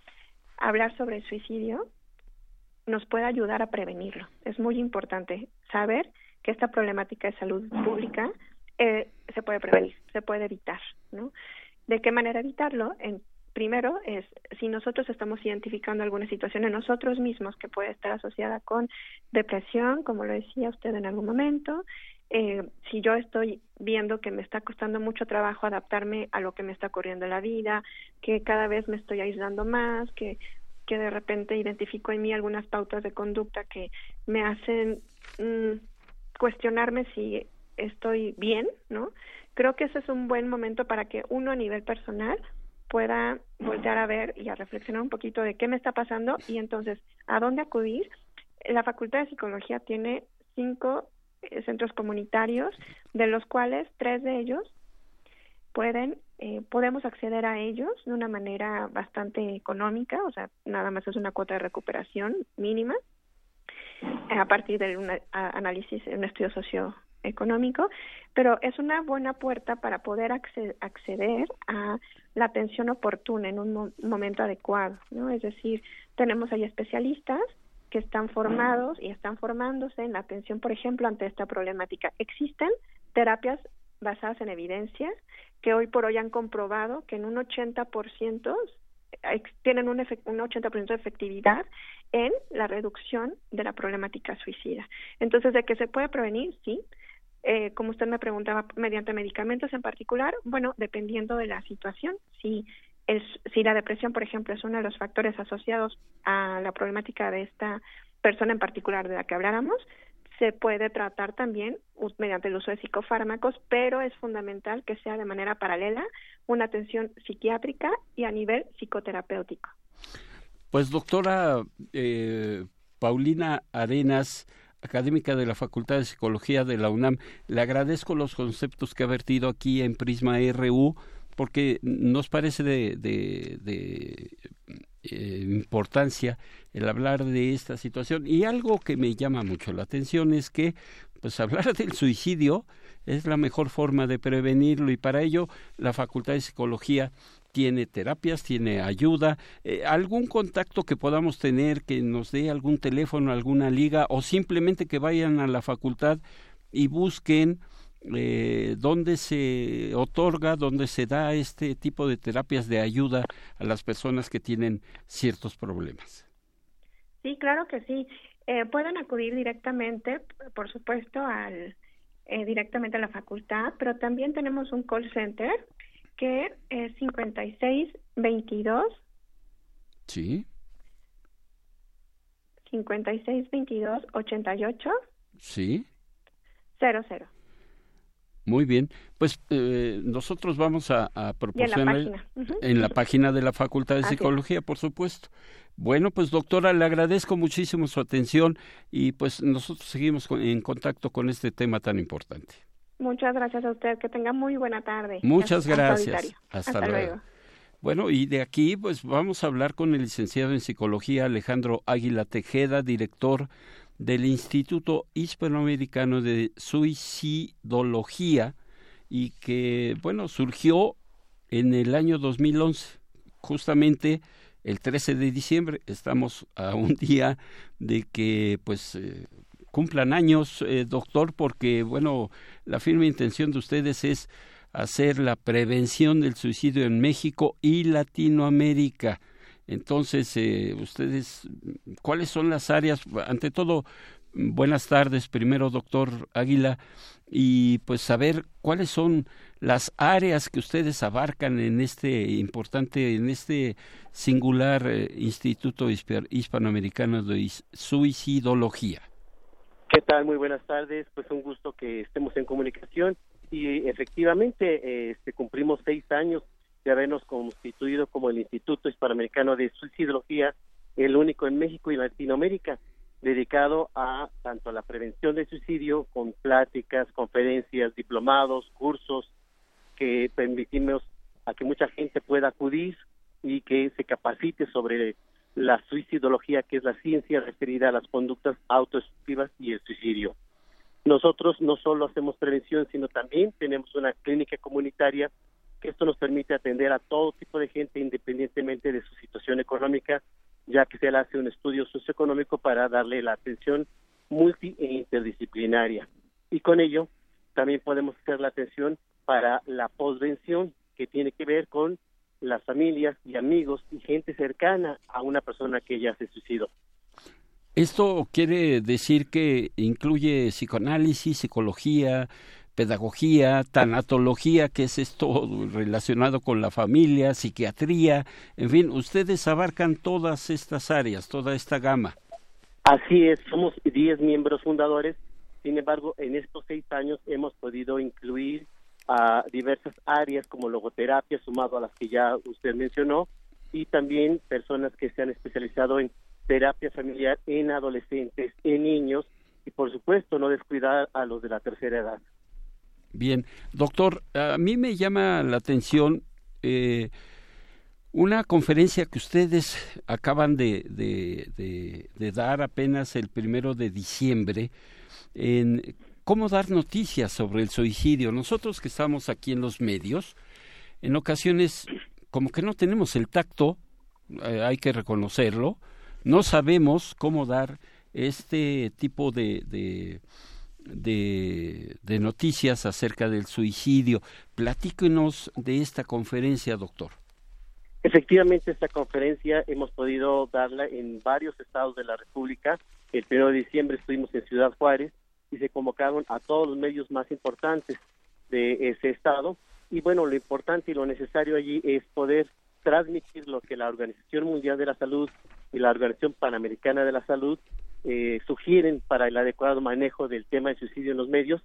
hablar sobre el suicidio nos puede ayudar a prevenirlo. Es muy importante saber que esta problemática de salud pública eh, se puede prevenir, se puede evitar, ¿no? ¿De qué manera evitarlo? En, primero es si nosotros estamos identificando alguna situación en nosotros mismos que puede estar asociada con depresión, como lo decía usted en algún momento, eh, si yo estoy viendo que me está costando mucho trabajo adaptarme a lo que me está ocurriendo en la vida, que cada vez me estoy aislando más, que que de repente identifico en mí algunas pautas de conducta que me hacen mm, cuestionarme si estoy bien, ¿no? Creo que ese es un buen momento para que uno a nivel personal pueda voltear a ver y a reflexionar un poquito de qué me está pasando y entonces a dónde acudir. La Facultad de Psicología tiene cinco eh, centros comunitarios, de los cuales tres de ellos pueden eh, podemos acceder a ellos de una manera bastante económica, o sea, nada más es una cuota de recuperación mínima eh, a partir de un análisis, un estudio socioeconómico, pero es una buena puerta para poder acceder a la atención oportuna en un momento adecuado, ¿no? Es decir, tenemos ahí especialistas que están formados y están formándose en la atención, por ejemplo, ante esta problemática. Existen terapias basadas en evidencia que hoy por hoy han comprobado que en un 80% tienen un, un 80% de efectividad en la reducción de la problemática suicida. Entonces, ¿de qué se puede prevenir? Sí. Eh, como usted me preguntaba, mediante medicamentos en particular, bueno, dependiendo de la situación, si, es, si la depresión, por ejemplo, es uno de los factores asociados a la problemática de esta persona en particular de la que habláramos, se puede tratar también mediante el uso de psicofármacos, pero es fundamental que sea de manera paralela una atención psiquiátrica y a nivel psicoterapéutico. Pues doctora eh, Paulina Arenas, académica de la Facultad de Psicología de la UNAM, le agradezco los conceptos que ha vertido aquí en Prisma RU porque nos parece de, de, eh, importancia el hablar de esta situación. Y algo que me llama mucho la atención es que, pues, hablar del suicidio es la mejor forma de prevenirlo y para ello la Facultad de Psicología tiene terapias, tiene ayuda, eh, algún contacto que podamos tener, que nos dé algún teléfono, alguna liga o simplemente que vayan a la facultad y busquen eh, dónde se otorga, dónde se da este tipo de terapias de ayuda a las personas que tienen ciertos problemas. Sí, claro que sí. Eh, pueden acudir directamente, por supuesto, al eh, directamente a la facultad, pero también tenemos un call center que es 5622. Sí. 5622 88. Sí. 00. Muy bien, pues eh, nosotros vamos a, proporcionar en la, página. en la página de la Facultad de Psicología, por supuesto. Bueno, pues doctora, le agradezco muchísimo su atención y pues nosotros seguimos en contacto con este tema tan importante. Muchas gracias a usted, que tenga muy buena tarde. Muchas gracias. Hasta, luego. Bueno, y de aquí pues vamos a hablar con el licenciado en psicología Alejandro Águila Tejeda, director del Instituto Hispanoamericano de Suicidología y que, bueno, surgió en el año 2011, justamente el 13 de diciembre. Estamos a un día de que, pues, eh, cumplan años, eh, doctor, porque, bueno, la firme intención de ustedes es hacer la prevención del suicidio en México y Latinoamérica. Entonces, eh, ustedes, ¿cuáles son las áreas? Ante todo, buenas tardes, primero, doctor Águila, y pues saber cuáles son las áreas que ustedes abarcan en este importante, en este singular eh, Instituto Hispanoamericano de Suicidología. ¿Qué tal? Muy buenas tardes. Pues un gusto que estemos en comunicación y efectivamente eh, este, cumplimos seis años de habernos constituido como el Instituto Hispanoamericano de Suicidología, el único en México y Latinoamérica, dedicado a tanto a la prevención del suicidio, con pláticas, conferencias, diplomados, cursos, que permitimos a que mucha gente pueda acudir y que se capacite sobre la suicidología, que es la ciencia referida a las conductas autodestructivas y el suicidio. Nosotros no solo hacemos prevención, sino también tenemos una clínica comunitaria que esto nos permite atender a todo tipo de gente independientemente de su situación económica, ya que se hace un estudio socioeconómico para darle la atención multi e interdisciplinaria. Y con ello también podemos hacer la atención para la posvención, que tiene que ver con las familias y amigos y gente cercana a una persona que ya se suicidó. Esto quiere decir que incluye psicoanálisis, psicología, pedagogía, tanatología, que es esto relacionado con la familia, psiquiatría, en fin, ustedes abarcan todas estas áreas, toda esta gama. Así es, somos 10 miembros fundadores, sin embargo, en estos seis años hemos podido incluir a diversas áreas como logoterapia, sumado a las que ya usted mencionó, y también personas que se han especializado en terapia familiar en adolescentes, en niños, y por supuesto no descuidar a los de la tercera edad. Bien, doctor, a mí me llama la atención eh, una conferencia que ustedes acaban de, dar apenas el primero de diciembre en cómo dar noticias sobre el suicidio. Nosotros que estamos aquí en los medios, en ocasiones como que no tenemos el tacto, eh, hay que reconocerlo, no sabemos cómo dar este tipo de de, noticias acerca del suicidio. Platíquenos de esta conferencia, doctor. Efectivamente, esta conferencia hemos podido darla en varios estados de la República. El 1 de diciembre estuvimos en Ciudad Juárez y se convocaron a todos los medios más importantes de ese estado. Y bueno, lo importante y lo necesario allí es poder transmitir lo que la Organización Mundial de la Salud y la Organización Panamericana de la Salud eh, sugieren para el adecuado manejo del tema de suicidio en los medios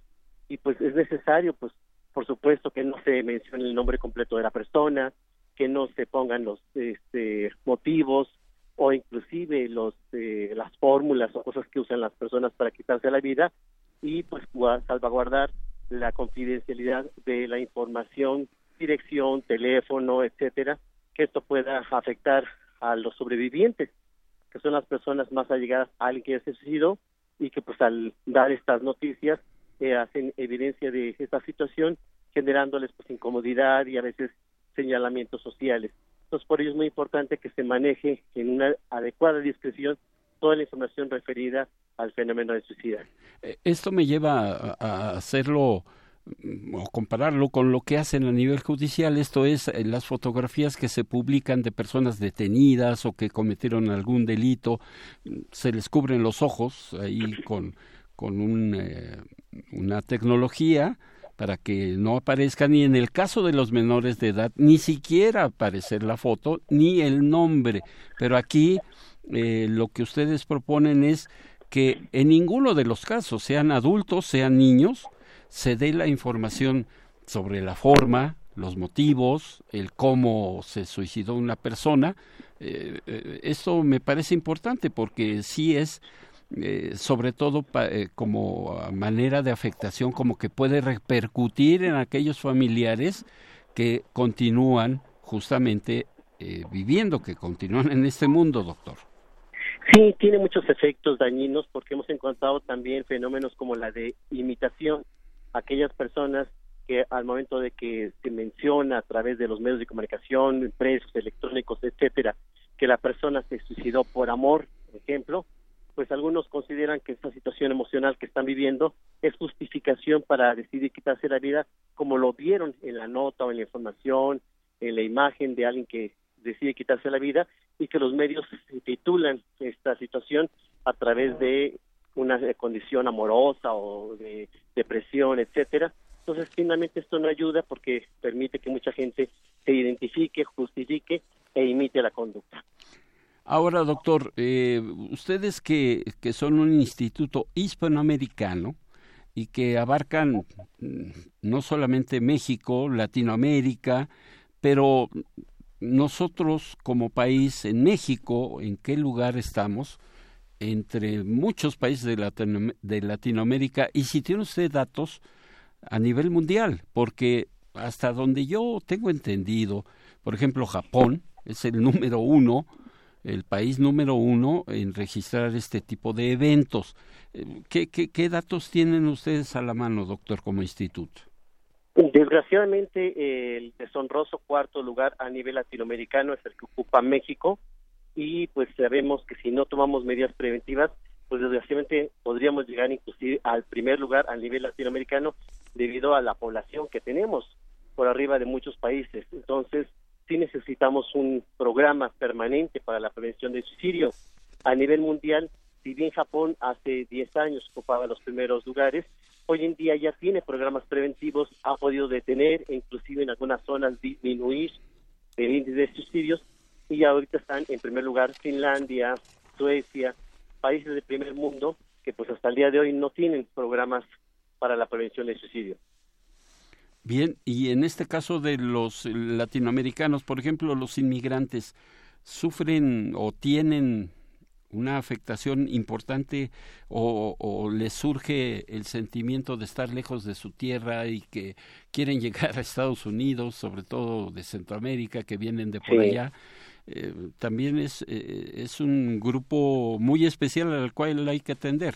y pues es necesario pues por supuesto que no se mencione el nombre completo de la persona que no se pongan los este, motivos o inclusive los eh, las fórmulas o cosas que usan las personas para quitarse la vida y pues salvaguardar la confidencialidad de la información dirección teléfono etcétera que esto pueda afectar a los sobrevivientes que son las personas más allegadas a alguien que ha suicidado y que pues al dar estas noticias eh, hacen evidencia de esta situación generándoles pues incomodidad y a veces señalamientos sociales. Entonces, por ello es muy importante que se maneje en una adecuada discreción toda la información referida al fenómeno de suicidio. Eh, esto me lleva a hacerlo o compararlo con lo que hacen a nivel judicial, esto es eh, las fotografías que se publican de personas detenidas o que cometieron algún delito, se les cubren los ojos ahí con, con un, eh, una tecnología para que no aparezca ni en el caso de los menores de edad, ni siquiera aparecer la foto ni el nombre. Pero aquí eh, lo que ustedes proponen es que en ninguno de los casos, sean adultos, sean niños, se dé la información sobre la forma, los motivos, el cómo se suicidó una persona. Eh, eh, esto me parece importante porque sí es eh, sobre todo eh, como manera de afectación, como que puede repercutir en aquellos familiares que continúan justamente viviendo, que continúan en este mundo, doctor. Sí, tiene muchos efectos dañinos porque hemos encontrado también fenómenos como la de imitación. Aquellas personas que al momento de que se menciona a través de los medios de comunicación, impresos, electrónicos, etcétera, que la persona se suicidó por amor, por ejemplo, pues algunos consideran que esta situación emocional que están viviendo es justificación para decidir quitarse la vida, como lo vieron en la nota o en la información, en la imagen de alguien que decide quitarse la vida y que los medios titulan esta situación a través de una condición amorosa o de depresión, etcétera. Entonces, finalmente esto no ayuda porque permite que mucha gente se identifique, justifique e imite la conducta. Ahora, doctor, eh, ustedes que, que son un instituto hispanoamericano y que abarcan mm, no solamente México, Latinoamérica, pero nosotros como país en México, ¿en qué lugar estamos? Entre muchos países de, de Latinoamérica y si tiene usted datos a nivel mundial, porque hasta donde yo tengo entendido, por ejemplo, Japón es el número uno el país número uno en registrar este tipo de eventos. Eh, ¿Qué, qué, datos tienen ustedes a la mano, doctor, como instituto? Desgraciadamente, el deshonroso cuarto lugar a nivel latinoamericano es el que ocupa México y pues sabemos que si no tomamos medidas preventivas, pues desgraciadamente podríamos llegar inclusive al primer lugar a nivel latinoamericano debido a la población que tenemos por arriba de muchos países. Entonces, sí necesitamos un programa permanente para la prevención del suicidio. A nivel mundial, si bien Japón hace 10 años ocupaba los primeros lugares, hoy en día ya tiene programas preventivos, ha podido detener inclusive en algunas zonas disminuir el índice de suicidios y ahorita están en primer lugar Finlandia, Suecia, países del primer mundo que pues hasta el día de hoy no tienen programas para la prevención del suicidio. Bien, y en este caso de los latinoamericanos, por ejemplo, los inmigrantes, ¿sufren o tienen una afectación importante o, les surge el sentimiento de estar lejos de su tierra y que quieren llegar a Estados Unidos, sobre todo de Centroamérica, que vienen de por allá? Eh, también es, eh, es un grupo muy especial al cual hay que atender.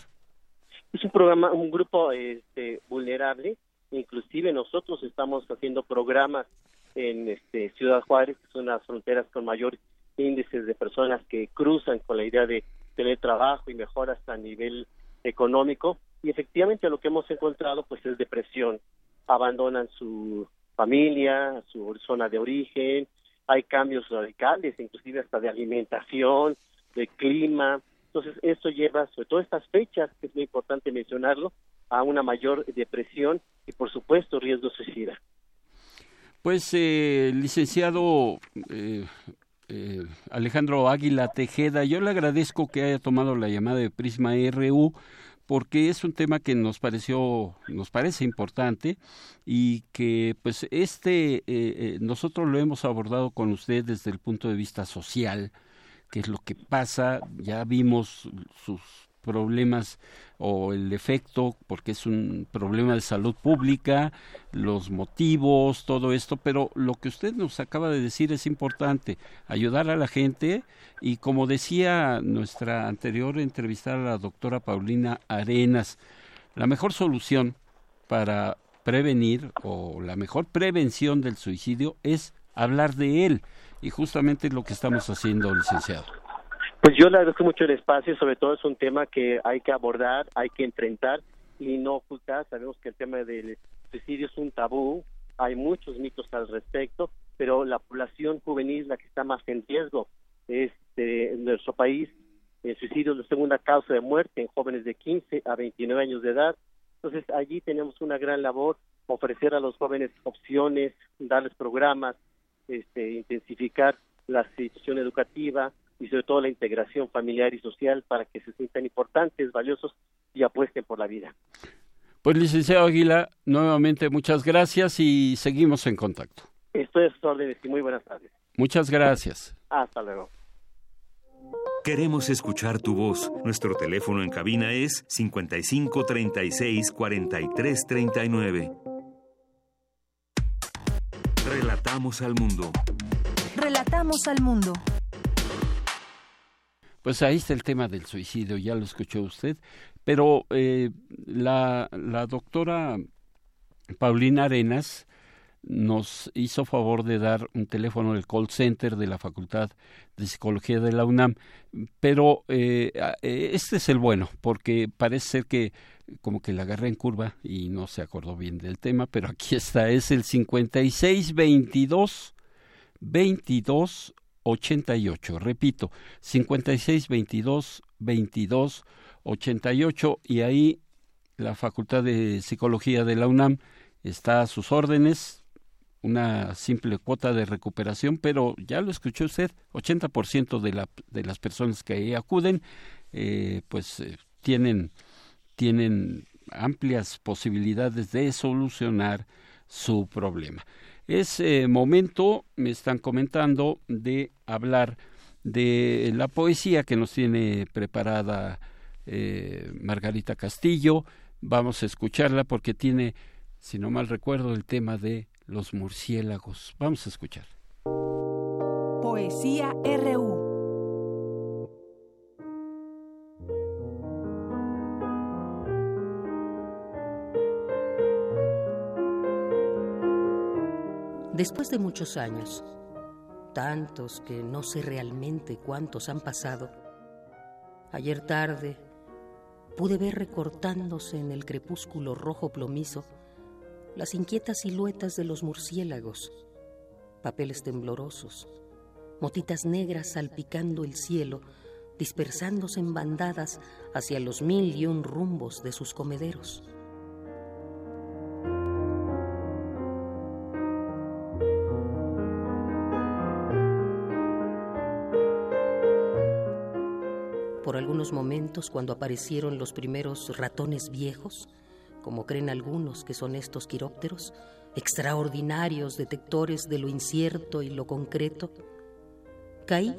Es un programa, un grupo este, vulnerable. Inclusive nosotros estamos haciendo programas en este, Ciudad Juárez, que son las fronteras con mayor índices de personas que cruzan con la idea de tener trabajo y mejoras a nivel económico. Y efectivamente lo que hemos encontrado pues es depresión. Abandonan su familia su zona de origen hay cambios radicales inclusive hasta de alimentación de clima entonces esto lleva sobre todo estas fechas que es muy importante mencionarlo a una mayor depresión y por supuesto riesgo suicida. Pues eh, licenciado eh, eh, Alejandro Águila Tejeda, yo le agradezco que haya tomado la llamada de Prisma RU porque es un tema que nos pareció nos parece importante y que pues este nosotros lo hemos abordado con usted desde el punto de vista social qué es lo que pasa. Ya vimos sus problemas o el efecto, porque es un problema de salud pública, los motivos, todo esto, pero lo que usted nos acaba de decir es importante, ayudar a la gente y como decía nuestra anterior entrevistada, la doctora Paulina Arenas, la mejor solución para prevenir o la mejor prevención del suicidio es hablar de él. Y justamente lo que estamos haciendo, licenciado. Pues yo le agradezco mucho el espacio, sobre todo es un tema que hay que abordar, hay que enfrentar y no ocultar. Sabemos que el tema del suicidio es un tabú, hay muchos mitos al respecto, pero la población juvenil la que está más en riesgo es en nuestro país. El suicidio es la segunda causa de muerte en jóvenes de 15 a 29 años de edad. Entonces allí tenemos una gran labor, ofrecer a los jóvenes opciones, darles programas, este, intensificar la institución educativa y sobre todo la integración familiar y social para que se sientan importantes, valiosos y apuesten por la vida. Pues licenciado Aguila, nuevamente muchas gracias y seguimos en contacto. Estoy a sus órdenes y muy buenas tardes. Muchas gracias. Hasta luego. Queremos escuchar tu voz. Nuestro teléfono en cabina es 55 36 43 39. Relatamos al mundo. Relatamos al mundo. Pues ahí está el tema del suicidio, ya lo escuchó usted, pero eh, la, la doctora Paulina Arenas nos hizo favor de dar un teléfono del call center de la Facultad de Psicología de la UNAM, pero eh, eh, este es el bueno, porque parece ser que como que la agarré en curva y no se acordó bien del tema, pero aquí está, es el 5622 22 88, repito, 5622 22 88 y ahí la Facultad de Psicología de la UNAM está a sus órdenes, una simple cuota de recuperación, pero ya lo escuchó usted, 80% de, la, de las personas que acuden, eh, pues eh, tienen, tienen amplias posibilidades de solucionar su problema. Es eh, momento, me están comentando, de hablar de la poesía que nos tiene preparada Margarita Castillo. Vamos a escucharla porque tiene, si no mal recuerdo, el tema de los murciélagos. Vamos a escuchar. Poesía RU. Después de muchos años, tantos que no sé realmente cuántos han pasado, ayer tarde pude ver recortándose en el crepúsculo rojo plomizo las inquietas siluetas de los murciélagos, papeles temblorosos, motitas negras salpicando el cielo, dispersándose en bandadas hacia los mil y un rumbos de sus comederos. Momentos, cuando aparecieron los primeros ratones viejos, como creen algunos que son estos quirópteros, extraordinarios detectores de lo incierto y lo concreto, caí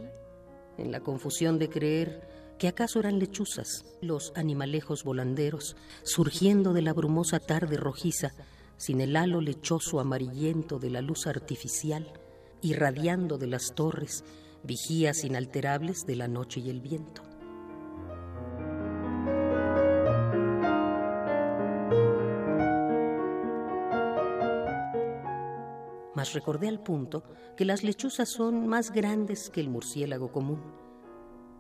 en la confusión de creer que acaso eran lechuzas, los animalejos volanderos, surgiendo de la brumosa tarde rojiza, sin el halo lechoso amarillento de la luz artificial, irradiando de las torres, vigías inalterables de la noche y el viento. Recordé al punto que las lechuzas son más grandes que el murciélago común,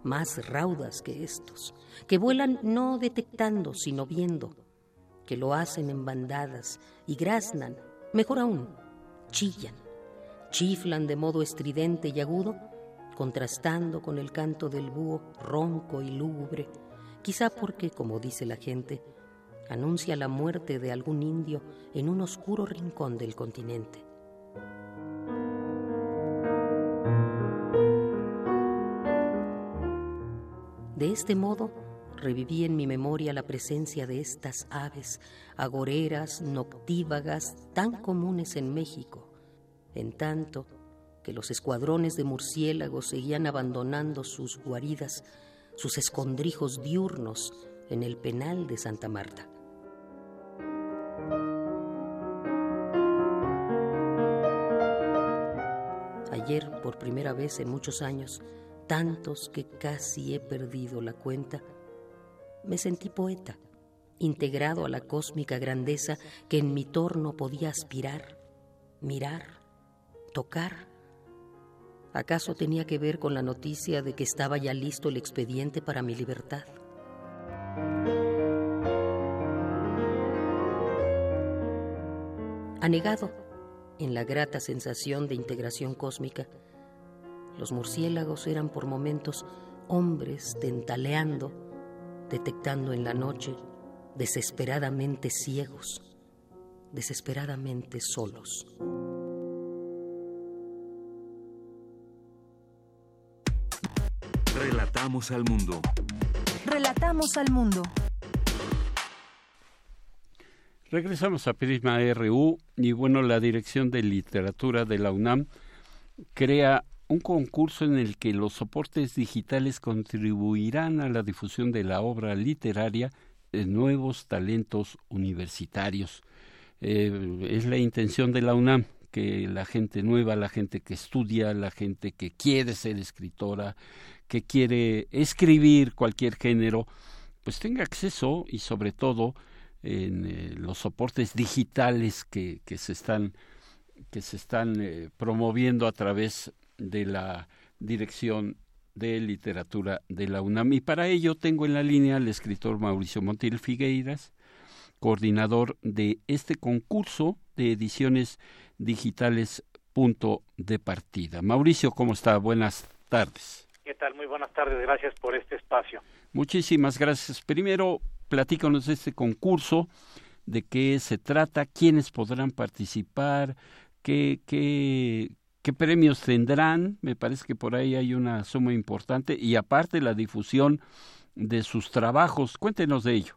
más raudas que estos, que vuelan no detectando sino viendo, que lo hacen en bandadas y graznan, mejor aún, chillan, chiflan de modo estridente y agudo, contrastando con el canto del búho ronco y lúgubre, quizá porque, como dice la gente, anuncia la muerte de algún indio en un oscuro rincón del continente. De este modo, reviví en mi memoria la presencia de estas aves agoreras, noctívagas, tan comunes en México, en tanto que los escuadrones de murciélagos seguían abandonando sus guaridas, sus escondrijos diurnos en el penal de Santa Marta. Ayer, por primera vez en muchos años, tantos que casi he perdido la cuenta, me sentí poeta, integrado a la cósmica grandeza que en mi torno podía aspirar, mirar, tocar. ¿Acaso tenía que ver con la noticia de que estaba ya listo el expediente para mi libertad? Anegado en la grata sensación de integración cósmica, los murciélagos eran por momentos hombres tentaleando, detectando en la noche, desesperadamente ciegos, desesperadamente solos. Relatamos al mundo. Relatamos al mundo. Regresamos a Prisma RU y bueno, la Dirección de Literatura de la UNAM crea un concurso en el que los soportes digitales contribuirán a la difusión de la obra literaria de nuevos talentos universitarios. Eh, es la intención de la UNAM que la gente nueva, la gente que estudia, la gente que quiere ser escritora, que quiere escribir cualquier género, pues tenga acceso y sobre todo en eh, los soportes digitales que, que se están que se están eh, promoviendo a través de la Dirección de Literatura de la UNAM. Y para ello tengo en la línea al escritor Mauricio Montiel Figueiras, coordinador de este concurso de ediciones digitales Punto de Partida. Mauricio, ¿cómo está? Buenas tardes. ¿Qué tal? Muy buenas tardes. Gracias por este espacio. Muchísimas gracias. Primero, platícanos de este concurso, de qué se trata, quiénes podrán participar, qué, qué, qué premios tendrán. Me parece que por ahí hay una suma importante y aparte la difusión de sus trabajos. Cuéntenos de ello.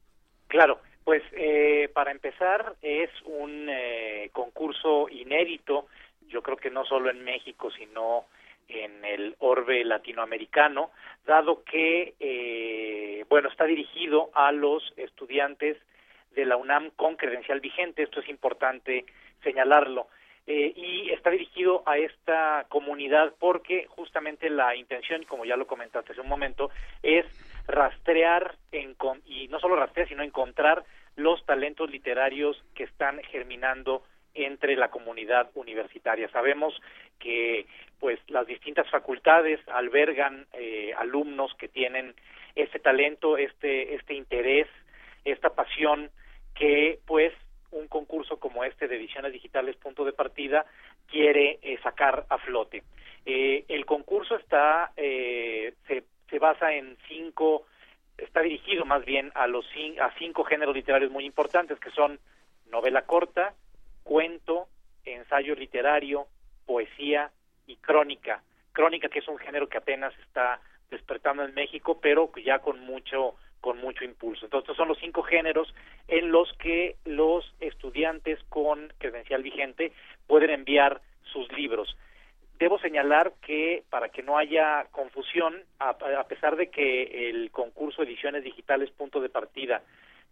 Claro, pues eh, para empezar es un eh, concurso inédito, yo creo que no solo en México, sino en el orbe latinoamericano, dado que, eh, bueno, está dirigido a los estudiantes de la UNAM con credencial vigente, esto es importante señalarlo, eh, y está dirigido a esta comunidad porque justamente la intención, como ya lo comentaste hace un momento, es rastrear en, y no solo rastrear, sino encontrar los talentos literarios que están germinando entre la comunidad universitaria. Sabemos que pues las distintas facultades albergan eh, alumnos que tienen este talento, este este interés, esta pasión que pues un concurso como este de ediciones digitales punto de partida quiere eh, sacar a flote. Eh, el concurso está se, se basa en cinco está dirigido más bien a los a cinco géneros literarios muy importantes que son novela corta, cuento, ensayo literario, poesía y crónica. Crónica que es un género que apenas está despertando en México, pero ya con mucho con mucho impulso. Entonces, estos son los cinco géneros en los que los estudiantes con credencial vigente pueden enviar sus libros. Debo señalar que, para que no haya confusión, a, pesar de que el concurso Ediciones Digitales Punto de Partida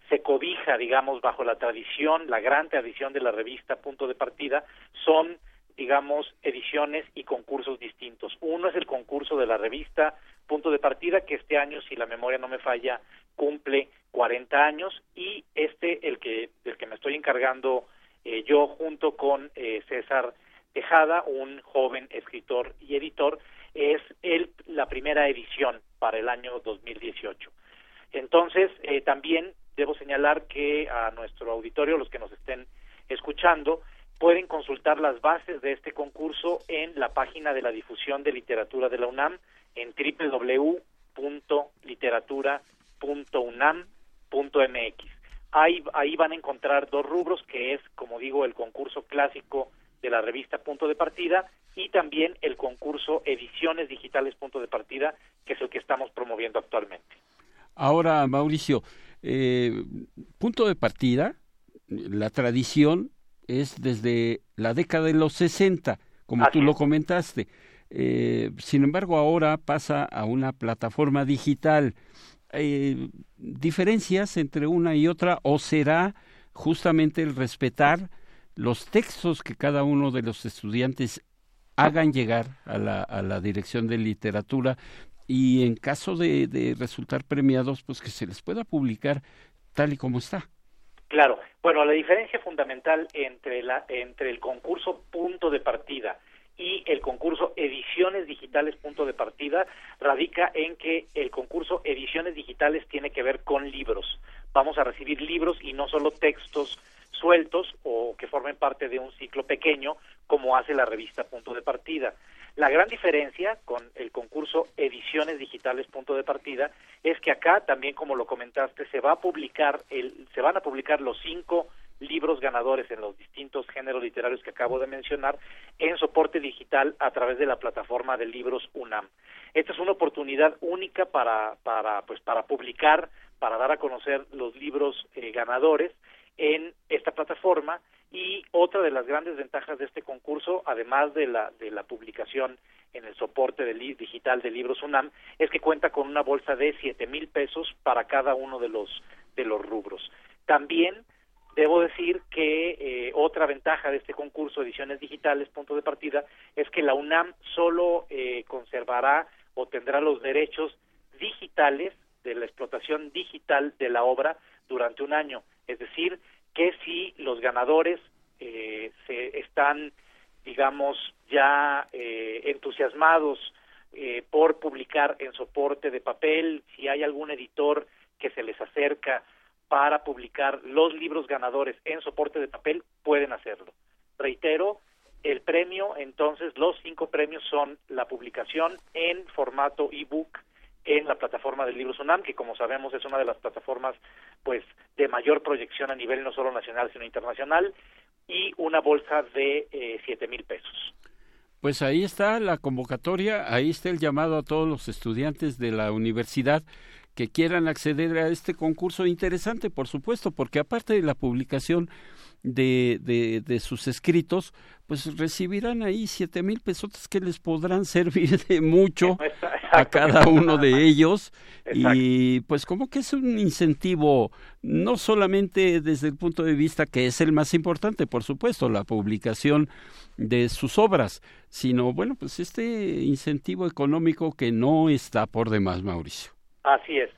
se cobija, digamos, bajo la tradición, la gran tradición de la revista Punto de Partida, son, digamos, ediciones y concursos distintos. Uno es el concurso de la revista Punto de Partida, que este año, si la memoria no me falla, cumple 40 años, y este, el que, del que me estoy encargando eh, yo junto con eh, César Tejada, un joven escritor y editor, es el, la primera edición para el año 2018. Entonces, eh, también debo señalar que a nuestro auditorio, los que nos estén escuchando, pueden consultar las bases de este concurso en la página de la difusión de literatura de la UNAM en www.literatura.unam.mx. Ahí, ahí van a encontrar dos rubros, que es, como digo, el concurso clásico de la revista Punto de Partida y también el concurso Ediciones Digitales Punto de Partida, que es el que estamos promoviendo actualmente. Ahora, Mauricio, eh, punto de partida, la tradición es desde la década de los 60, como tú lo comentaste. Eh, sin embargo, ahora pasa a una plataforma digital. Eh, ¿Diferencias entre una y otra o será justamente el respetar los textos que cada uno de los estudiantes hagan llegar a la, a la dirección de literatura y en caso de, resultar premiados, pues que se les pueda publicar tal y como está. Claro, bueno, la diferencia fundamental entre, la, entre el concurso punto de partida y el Punto de Partida radica en que el concurso Ediciones Digitales tiene que ver con libros. Vamos a recibir libros y no solo textos sueltos o que formen parte de un ciclo pequeño como hace la revista Punto de Partida. La gran diferencia con el concurso Ediciones Digitales Punto de Partida es que acá también, como lo comentaste, se va a publicar el, se van a publicar los cinco libros ganadores en los distintos géneros literarios que acabo de mencionar en soporte digital a través de la plataforma de libros UNAM. Esta es una oportunidad única para, para, pues, para publicar, para dar a conocer los libros eh, ganadores en esta plataforma y otra de las grandes ventajas de este concurso, además de la, de la publicación en el soporte digital de libros UNAM, es que cuenta con una bolsa de siete mil pesos para cada uno de los, de los rubros. También Debo decir que eh, otra ventaja de este concurso Ediciones Digitales, punto de partida, es que la UNAM solo eh, conservará o tendrá los derechos digitales de la explotación digital de la obra durante un año. Es decir, que si los ganadores eh, se están, digamos, ya entusiasmados por publicar en soporte de papel, si hay algún editor que se les acerca para publicar los libros ganadores en soporte de papel, pueden hacerlo. Reitero, el premio, entonces, los cinco premios son la publicación en formato ebook en la plataforma de Libros UNAM, que como sabemos es una de las plataformas pues de mayor proyección a nivel no solo nacional sino internacional, y una bolsa de eh, siete mil pesos. Pues ahí está la convocatoria, ahí está el llamado a todos los estudiantes de la universidad que quieran acceder a este concurso interesante, por supuesto, porque aparte de la publicación de, de, de sus escritos, pues recibirán ahí siete mil pesos que les podrán servir de mucho a cada uno de ellos. Y pues como que es un incentivo no solamente desde el punto de vista que es el más importante, por supuesto, la publicación de sus obras, sino bueno, pues este incentivo económico que no está por demás, Mauricio. Así es.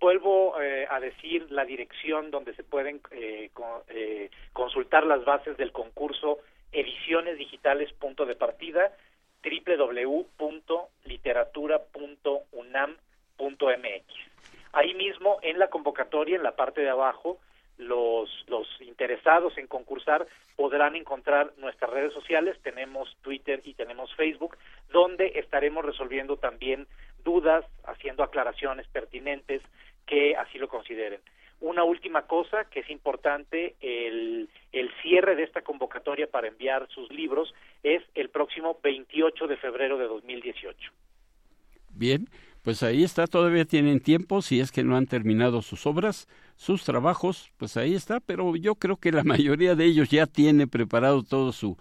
Vuelvo eh, a decir la dirección donde se pueden eh, eh, consultar las bases del concurso Ediciones Digitales punto de partida www.literatura.unam.mx. Ahí mismo en la convocatoria, en la parte de abajo, los, los interesados en concursar podrán encontrar nuestras redes sociales, tenemos Twitter y tenemos Facebook, donde estaremos resolviendo también dudas, haciendo aclaraciones pertinentes que así lo consideren. Una última cosa que es importante, el, el cierre de esta convocatoria para enviar sus libros es el próximo 28 de febrero de 2018. Bien, pues ahí está, todavía tienen tiempo, si es que no han terminado sus obras, sus trabajos, pues ahí está, pero yo creo que la mayoría de ellos ya tiene preparado todo su,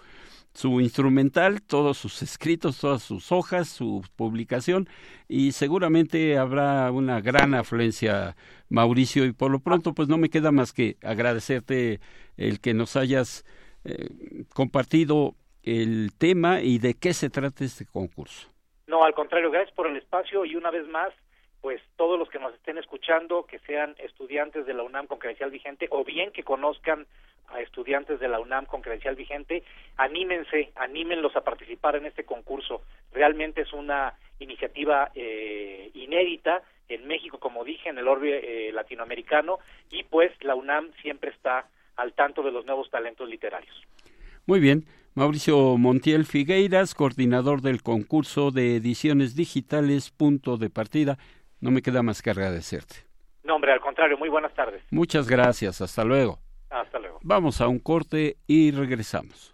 su instrumental, todos sus escritos, todas sus hojas, su publicación y seguramente habrá una gran afluencia, Mauricio, y por lo pronto pues no me queda más que agradecerte el que nos hayas eh, compartido el tema y de qué se trata este concurso. No, al contrario, gracias por el espacio y una vez más, pues todos los que nos estén escuchando, que sean estudiantes de la UNAM con credencial vigente o bien que conozcan a estudiantes de la UNAM con credencial vigente, anímense, anímenlos a participar en este concurso. Realmente es una iniciativa eh, inédita en México, como dije, en el orbe eh, latinoamericano, y pues la UNAM siempre está al tanto de los nuevos talentos literarios. Muy bien, Mauricio Montiel Figueiras, coordinador del concurso de ediciones digitales Punto de Partida. No me queda más que agradecerte. No, hombre, al contrario, muy buenas tardes. Muchas gracias, hasta luego. Hasta luego. Vamos a un corte y regresamos.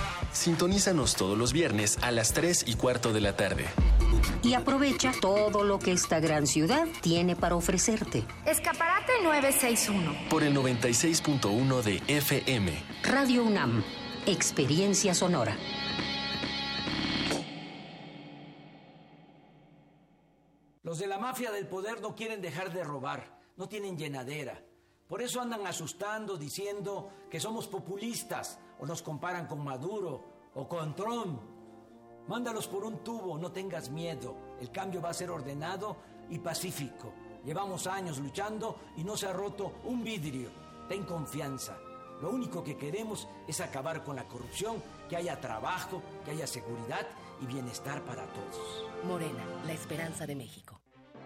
Sintonízanos todos los viernes a las 3 y cuarto de la tarde. Y aprovecha todo lo que esta gran ciudad tiene para ofrecerte. Escaparate 961. Por el 96.1 de FM. Radio UNAM. Experiencia sonora. Los de la mafia del poder no quieren dejar de robar, no tienen llenadera. Por eso andan asustando diciendo que somos populistas o nos comparan con Maduro o con Trump. Mándalos por un tubo, no tengas miedo. El cambio va a ser ordenado y pacífico. Llevamos años luchando y no se ha roto un vidrio. Ten confianza. Lo único que queremos es acabar con la corrupción, que haya trabajo, que haya seguridad y bienestar para todos. Morena, la esperanza de México.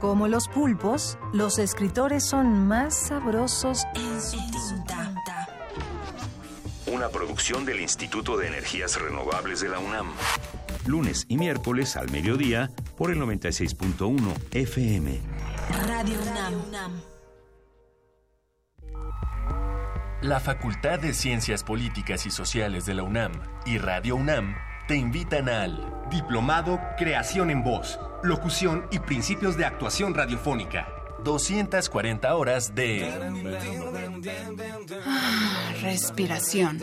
Como los pulpos, los escritores son más sabrosos en su tinta. Una producción del Instituto de Energías Renovables de la UNAM. Lunes y miércoles al mediodía por el 96.1 FM. Radio UNAM. La Facultad de Ciencias Políticas y Sociales de la UNAM y Radio UNAM te invitan al Diplomado Creación en Voz, Locución y Principios de Actuación Radiofónica. 240 horas de Ah, respiración.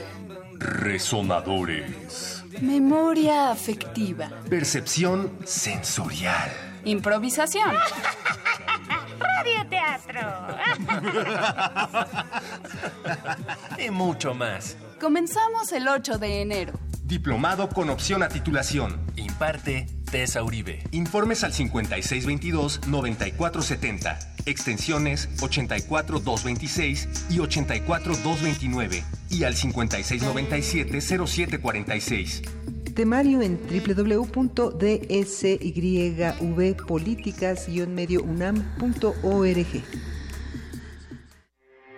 Resonadores. Memoria afectiva. Percepción sensorial. Improvisación. Radioteatro. y mucho más. Comenzamos el 8 de enero. Diplomado con opción a titulación. Imparte Tessa Uribe. Informes al 5622-9470. Extensiones 84226 y 84229. Y al 5697-0746. Temario en www.dsyvpoliticas-mediounam.org.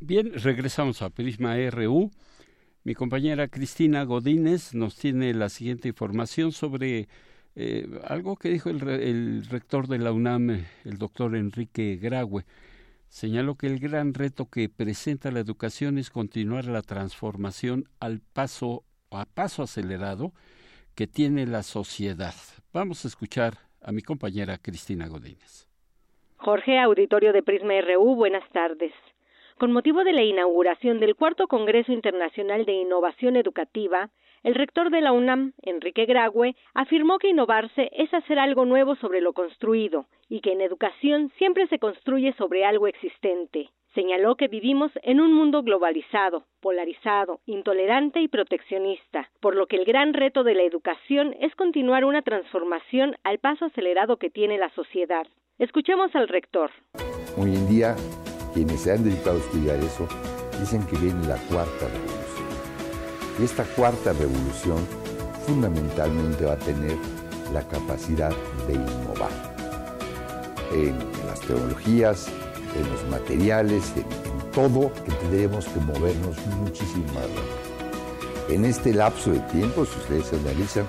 Bien, regresamos a Prisma RU. Mi compañera Cristina Godínez nos tiene la siguiente información sobre eh, algo que dijo el, el rector de la UNAM, el doctor Enrique Graue. Señaló que el gran reto que presenta la educación es continuar la transformación al paso, a paso acelerado que tiene la sociedad. Vamos a escuchar a mi compañera Cristina Godínez. Jorge, auditorio de Prisma RU, buenas tardes. Con motivo de la inauguración del cuarto Congreso Internacional de Innovación Educativa, el rector de la UNAM, Enrique Graue, afirmó que innovarse es hacer algo nuevo sobre lo construido y que en educación siempre se construye sobre algo existente. Señaló que vivimos en un mundo globalizado, polarizado, intolerante y proteccionista, por lo que el gran reto de la educación es continuar una transformación al paso acelerado que tiene la sociedad. Escuchemos al rector. Hoy en día, quienes se han dedicado a estudiar eso dicen que viene la cuarta revolución. Y esta cuarta revolución fundamentalmente va a tener la capacidad de innovar en las tecnologías, en los materiales, en, todo, que tendremos que movernos muchísimo más rápido. En este lapso de tiempo, si ustedes analizan,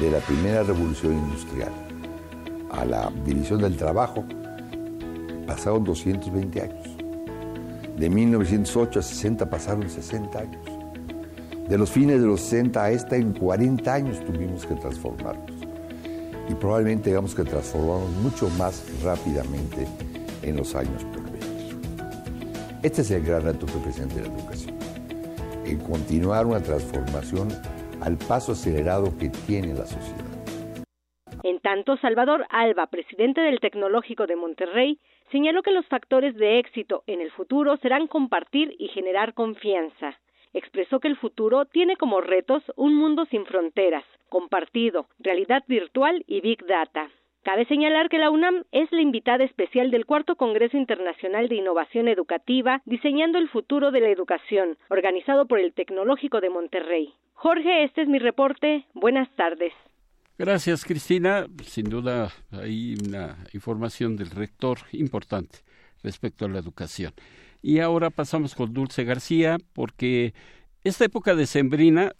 de la primera revolución industrial a la división del trabajo, pasaron 220 años. De 1908 a 60 pasaron 60 años. De los fines de los 60 a esta, en 40 años tuvimos que transformarnos. Y probablemente tengamos que transformarnos mucho más rápidamente en los años por venir. Este es el gran reto que presenta la educación. En continuar una transformación al paso acelerado que tiene la sociedad. En tanto, Salvador Alba, presidente del Tecnológico de Monterrey, señaló que los factores de éxito en el futuro serán compartir y generar confianza. Expresó que el futuro tiene como retos un mundo sin fronteras, compartido, realidad virtual y big data. Cabe señalar que la UNAM es la invitada especial del cuarto Congreso Internacional de Innovación Educativa Diseñando el Futuro de la Educación, organizado por el Tecnológico de Monterrey. Jorge, este es mi reporte. Buenas tardes. Gracias, Cristina. Sin duda hay una información del rector importante respecto a la educación. Y ahora pasamos con Dulce García, porque esta época decembrina,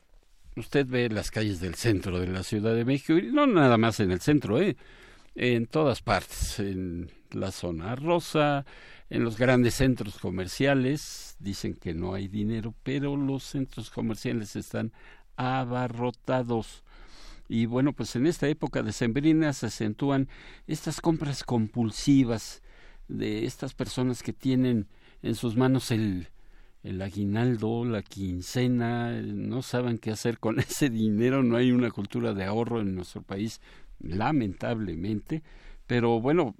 usted ve las calles del centro de la Ciudad de México, y no nada más en el centro, ¿eh? en todas partes, en la zona rosa, en los grandes centros comerciales, dicen que no hay dinero, pero los centros comerciales están abarrotados. Y bueno, pues en esta época de sembrina se acentúan estas compras compulsivas de estas personas que tienen en sus manos el, el aguinaldo, la quincena, no saben qué hacer con ese dinero, no hay una cultura de ahorro en nuestro país lamentablemente, pero bueno,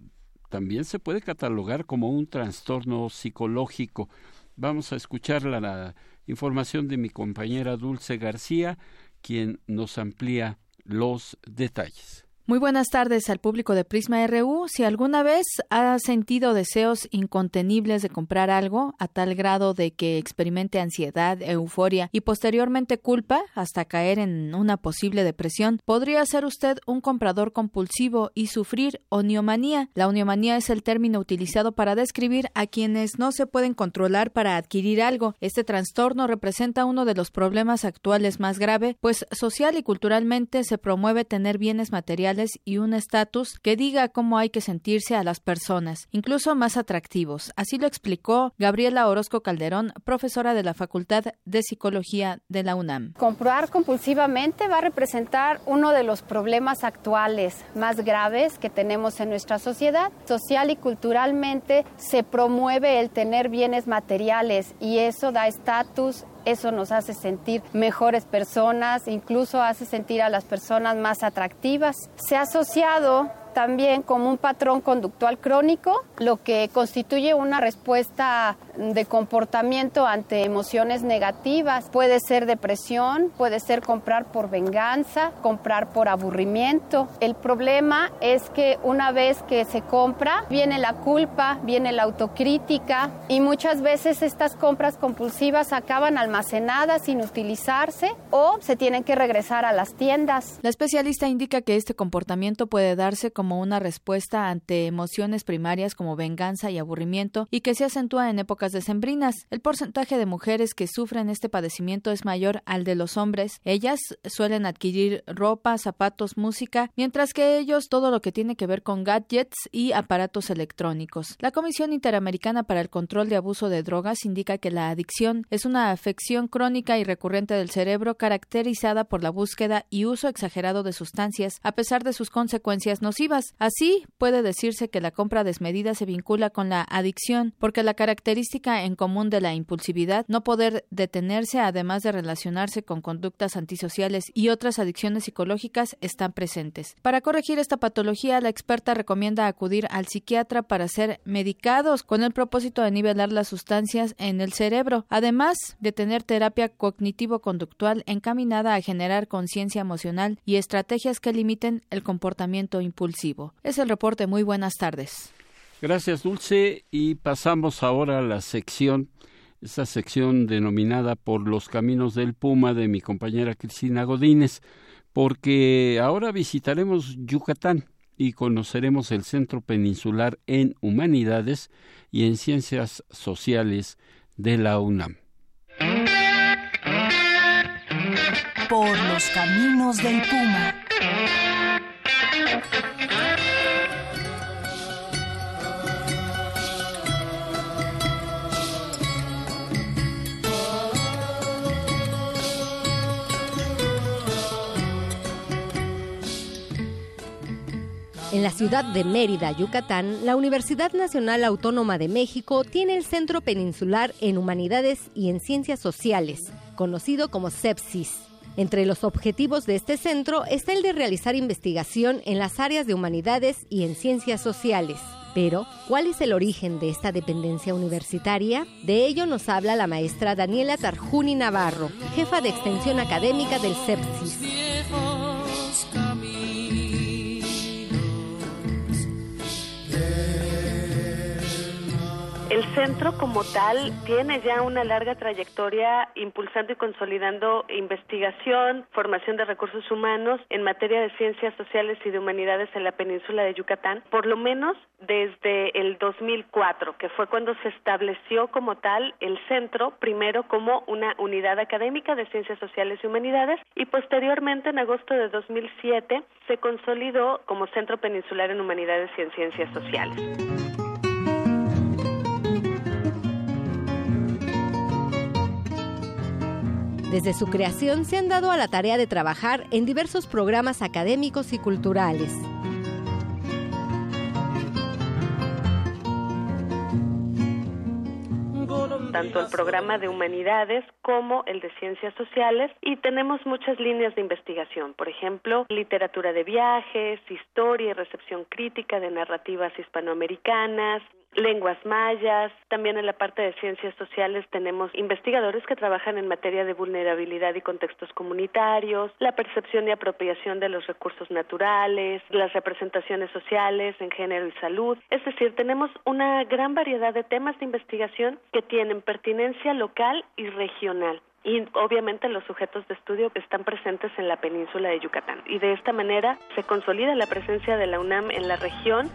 también se puede catalogar como un trastorno psicológico. Vamos a escuchar la, información de mi compañera Dulce García, quien nos amplía los detalles. Muy buenas tardes al público de Prisma RU. Si alguna vez ha sentido deseos incontenibles de comprar algo a tal grado de que experimente ansiedad, euforia y posteriormente culpa hasta caer en una posible depresión, podría ser usted un comprador compulsivo y sufrir oniomanía. La oniomanía es el término utilizado para describir a quienes no se pueden controlar para adquirir algo. Este trastorno representa uno de los problemas actuales más grave, pues social y culturalmente se promueve tener bienes materiales y un estatus que diga cómo hay que sentirse a las personas, incluso más atractivos. Así lo explicó Gabriela Orozco Calderón, profesora de la Facultad de Psicología de la UNAM. Comprar compulsivamente va a representar uno de los problemas actuales más graves que tenemos en nuestra sociedad. Social y culturalmente se promueve el tener bienes materiales y eso da estatus eso nos hace sentir mejores personas, incluso hace sentir a las personas más atractivas. Se ha asociado también como un patrón conductual crónico, lo que constituye una respuesta de comportamiento ante emociones negativas. Puede ser depresión, puede ser comprar por venganza, comprar por aburrimiento. El problema es que una vez que se compra, viene la culpa, viene la autocrítica y muchas veces estas compras compulsivas acaban almacenadas sin utilizarse o se tienen que regresar a las tiendas. La especialista indica que este comportamiento puede darse como como una respuesta ante emociones primarias como venganza y aburrimiento y que se acentúa en épocas decembrinas. El porcentaje de mujeres que sufren este padecimiento es mayor al de los hombres. Ellas suelen adquirir ropa, zapatos, música, mientras que ellos todo lo que tiene que ver con gadgets y aparatos electrónicos. La Comisión Interamericana para el Control de Abuso de Drogas indica que la adicción es una afección crónica y recurrente del cerebro caracterizada por la búsqueda y uso exagerado de sustancias, a pesar de sus consecuencias nocivas Así, puede decirse que la compra desmedida se vincula con la adicción, porque la característica en común de la impulsividad, no poder detenerse, además de relacionarse con conductas antisociales y otras adicciones psicológicas, están presentes. Para corregir esta patología, la experta recomienda acudir al psiquiatra para ser medicados con el propósito de nivelar las sustancias en el cerebro, además de tener terapia cognitivo-conductual encaminada a generar conciencia emocional y estrategias que limiten el comportamiento impulsivo. Es el reporte. Muy buenas tardes. Gracias, Dulce. Y pasamos ahora a la sección, esta sección denominada por los caminos del Puma de mi compañera Cristina Godínez, porque ahora visitaremos Yucatán y conoceremos el Centro Peninsular en Humanidades y en Ciencias Sociales de la UNAM. Por los caminos del Puma. En la ciudad de Mérida, Yucatán, la Universidad Nacional Autónoma de México tiene el Centro Peninsular en Humanidades y en Ciencias Sociales, conocido como CEPSIS. Entre los objetivos de este centro está el de realizar investigación en las áreas de humanidades y en ciencias sociales. Pero, ¿cuál es el origen de esta dependencia universitaria? De ello nos habla la maestra Daniela Tarjuni Navarro, jefa de extensión académica del CEPSIS. Centro como tal tiene ya una larga trayectoria impulsando y consolidando investigación, formación de recursos humanos en materia de ciencias sociales y de humanidades en la península de Yucatán, por lo menos desde el 2004, que fue cuando se estableció como tal el centro, primero como una unidad académica de ciencias sociales y humanidades y posteriormente en agosto de 2007 se consolidó como Centro Peninsular en Humanidades y en Ciencias Sociales. Desde su creación se han dado a la tarea de trabajar en diversos programas académicos y culturales. tanto el programa de humanidades como el de ciencias sociales y tenemos muchas líneas de investigación, por ejemplo, literatura de viajes, historia y recepción crítica de narrativas hispanoamericanas, lenguas mayas, también en la parte de ciencias sociales tenemos investigadores que trabajan en materia de vulnerabilidad y contextos comunitarios, la percepción y apropiación de los recursos naturales, las representaciones sociales en género y salud, es decir, tenemos una gran variedad de temas de investigación que tienen pertinencia local y regional. Y obviamente los sujetos de estudio están presentes en la península de Yucatán. Y de esta manera se consolida la presencia de la UNAM en la región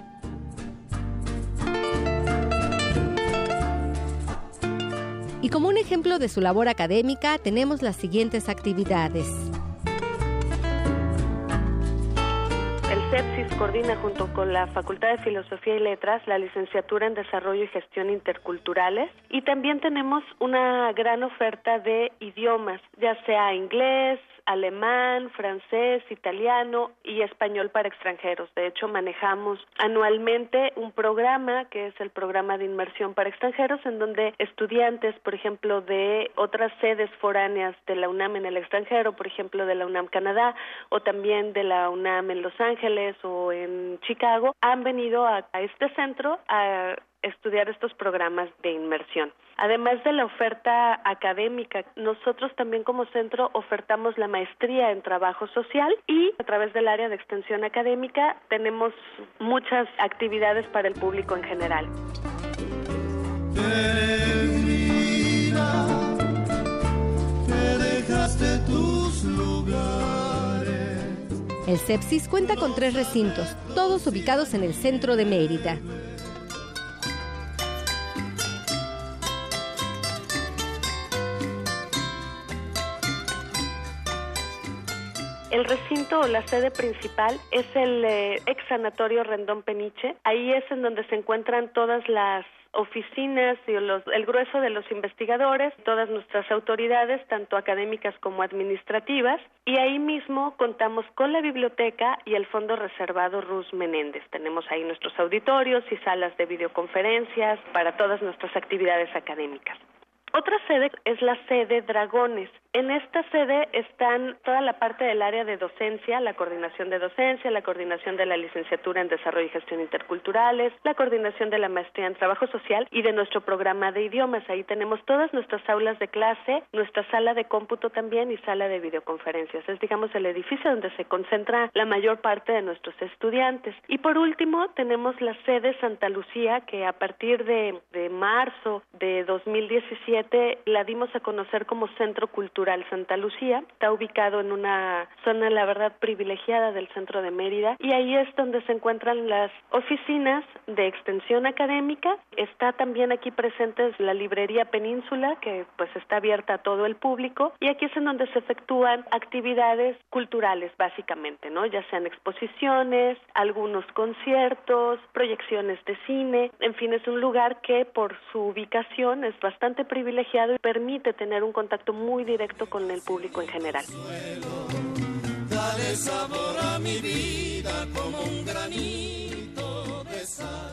Y como un ejemplo de su labor académica tenemos las siguientes actividades. El CEPSIS coordina junto con la Facultad de Filosofía y Letras la licenciatura en Desarrollo y Gestión Interculturales y también tenemos una gran oferta de idiomas, ya sea inglés, alemán, francés, italiano y español para extranjeros. De hecho, manejamos anualmente un programa que es el programa de inmersión para extranjeros en donde estudiantes, por ejemplo, de otras sedes foráneas de la UNAM en el extranjero, por ejemplo, de la UNAM Canadá o también de la UNAM en Los Ángeles o en Chicago, han venido a, a este centro a estudiar estos programas de inmersión. Además de la oferta académica, nosotros también como centro ofertamos la maestría en trabajo social y a través del área de extensión académica tenemos muchas actividades para el público en general. El Sepsis cuenta con tres recintos, todos ubicados en el centro de Mérida. El recinto o la sede principal es el eh, ex sanatorio Rendón Peniche. Ahí es en donde se encuentran todas las oficinas y los, el grueso de los investigadores, todas nuestras autoridades, tanto académicas como administrativas, y ahí mismo contamos con la biblioteca y el Fondo Reservado Ruz Menéndez. Tenemos ahí nuestros auditorios y salas de videoconferencias para todas nuestras actividades académicas. Otra sede es la sede Dragones. En esta sede están toda la parte del área de docencia, la coordinación de docencia, la coordinación de la licenciatura en Desarrollo y Gestión Interculturales, la coordinación de la maestría en Trabajo Social y de nuestro programa de idiomas. Ahí tenemos todas nuestras aulas de clase, nuestra sala de cómputo también y sala de videoconferencias. Es, digamos, el edificio donde se concentra la mayor parte de nuestros estudiantes. Y por último, tenemos la sede Santa Lucía, que a partir de, de marzo de 2017 la dimos a conocer como Centro Cultural Santa Lucía. Está ubicado en una zona, la verdad, privilegiada del centro de Mérida y ahí es donde se encuentran las oficinas de extensión académica. Está también aquí presente la librería Península, que pues está abierta a todo el público y aquí es en donde se efectúan actividades culturales, básicamente, ¿no? Ya sean exposiciones, algunos conciertos, proyecciones de cine, en fin, es un lugar que por su ubicación es bastante privilegiado y permite tener un contacto muy directo con el público en general. Dale sabor a mi vida como un granito de sal.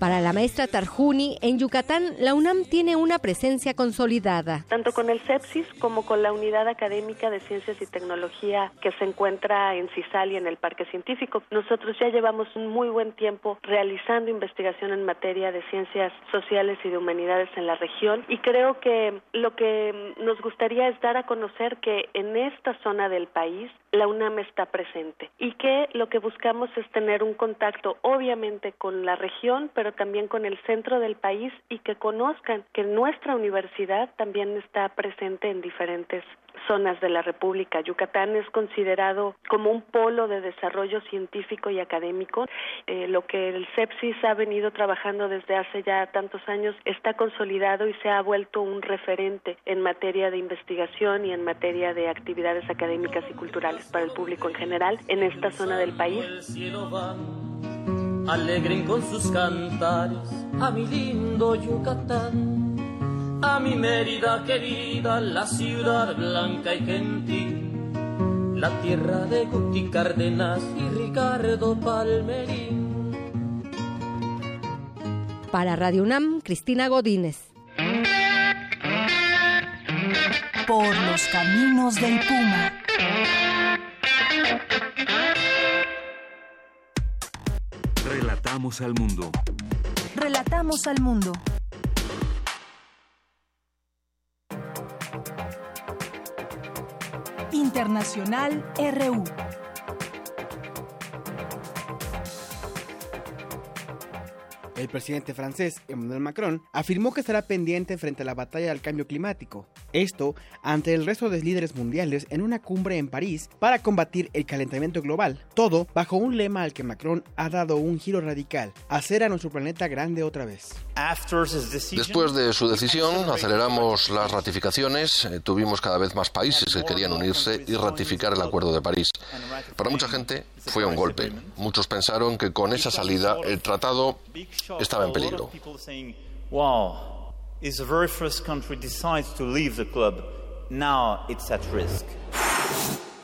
Para la maestra Tarjuni, en Yucatán, la UNAM tiene una presencia consolidada. Tanto con el CEPSIS como con la Unidad Académica de Ciencias y Tecnología que se encuentra en CISAL y en el Parque Científico. Nosotros ya llevamos un muy buen tiempo realizando investigación en materia de ciencias sociales y de humanidades en la región y creo que lo que nos gustaría es dar a conocer que en esta zona del país la UNAM está presente y que lo que buscamos es tener un contacto obviamente con la región, pero también con el centro del país y que conozcan que nuestra universidad también está presente en diferentes zonas de la República. Yucatán es considerado como un polo de desarrollo científico y académico. Eh, lo que el CEPSIS ha venido trabajando desde hace ya tantos años está consolidado y se ha vuelto un referente en materia de investigación y en materia de actividades académicas y culturales para el público en general en esta zona del país. Alegren con sus cantares a mi lindo Yucatán a mi Mérida querida, la ciudad blanca y gentil, la tierra de Guti Cárdenas y Ricardo Palmerín. Para Radio UNAM, Cristina Godínez. Por los caminos del Puma. Relatamos al mundo. Relatamos al mundo. Internacional RU. El presidente francés Emmanuel Macron afirmó que estará pendiente frente a la batalla del cambio climático. Esto ante el resto de líderes mundiales en una cumbre en París para combatir el calentamiento global. Todo bajo un lema al que Macron ha dado un giro radical, hacer a nuestro planeta grande otra vez. Después de su decisión, aceleramos las ratificaciones, eh, tuvimos cada vez más países que querían unirse y ratificar el Acuerdo de París. Para mucha gente fue un golpe. Muchos pensaron que con esa salida el tratado estaba en peligro.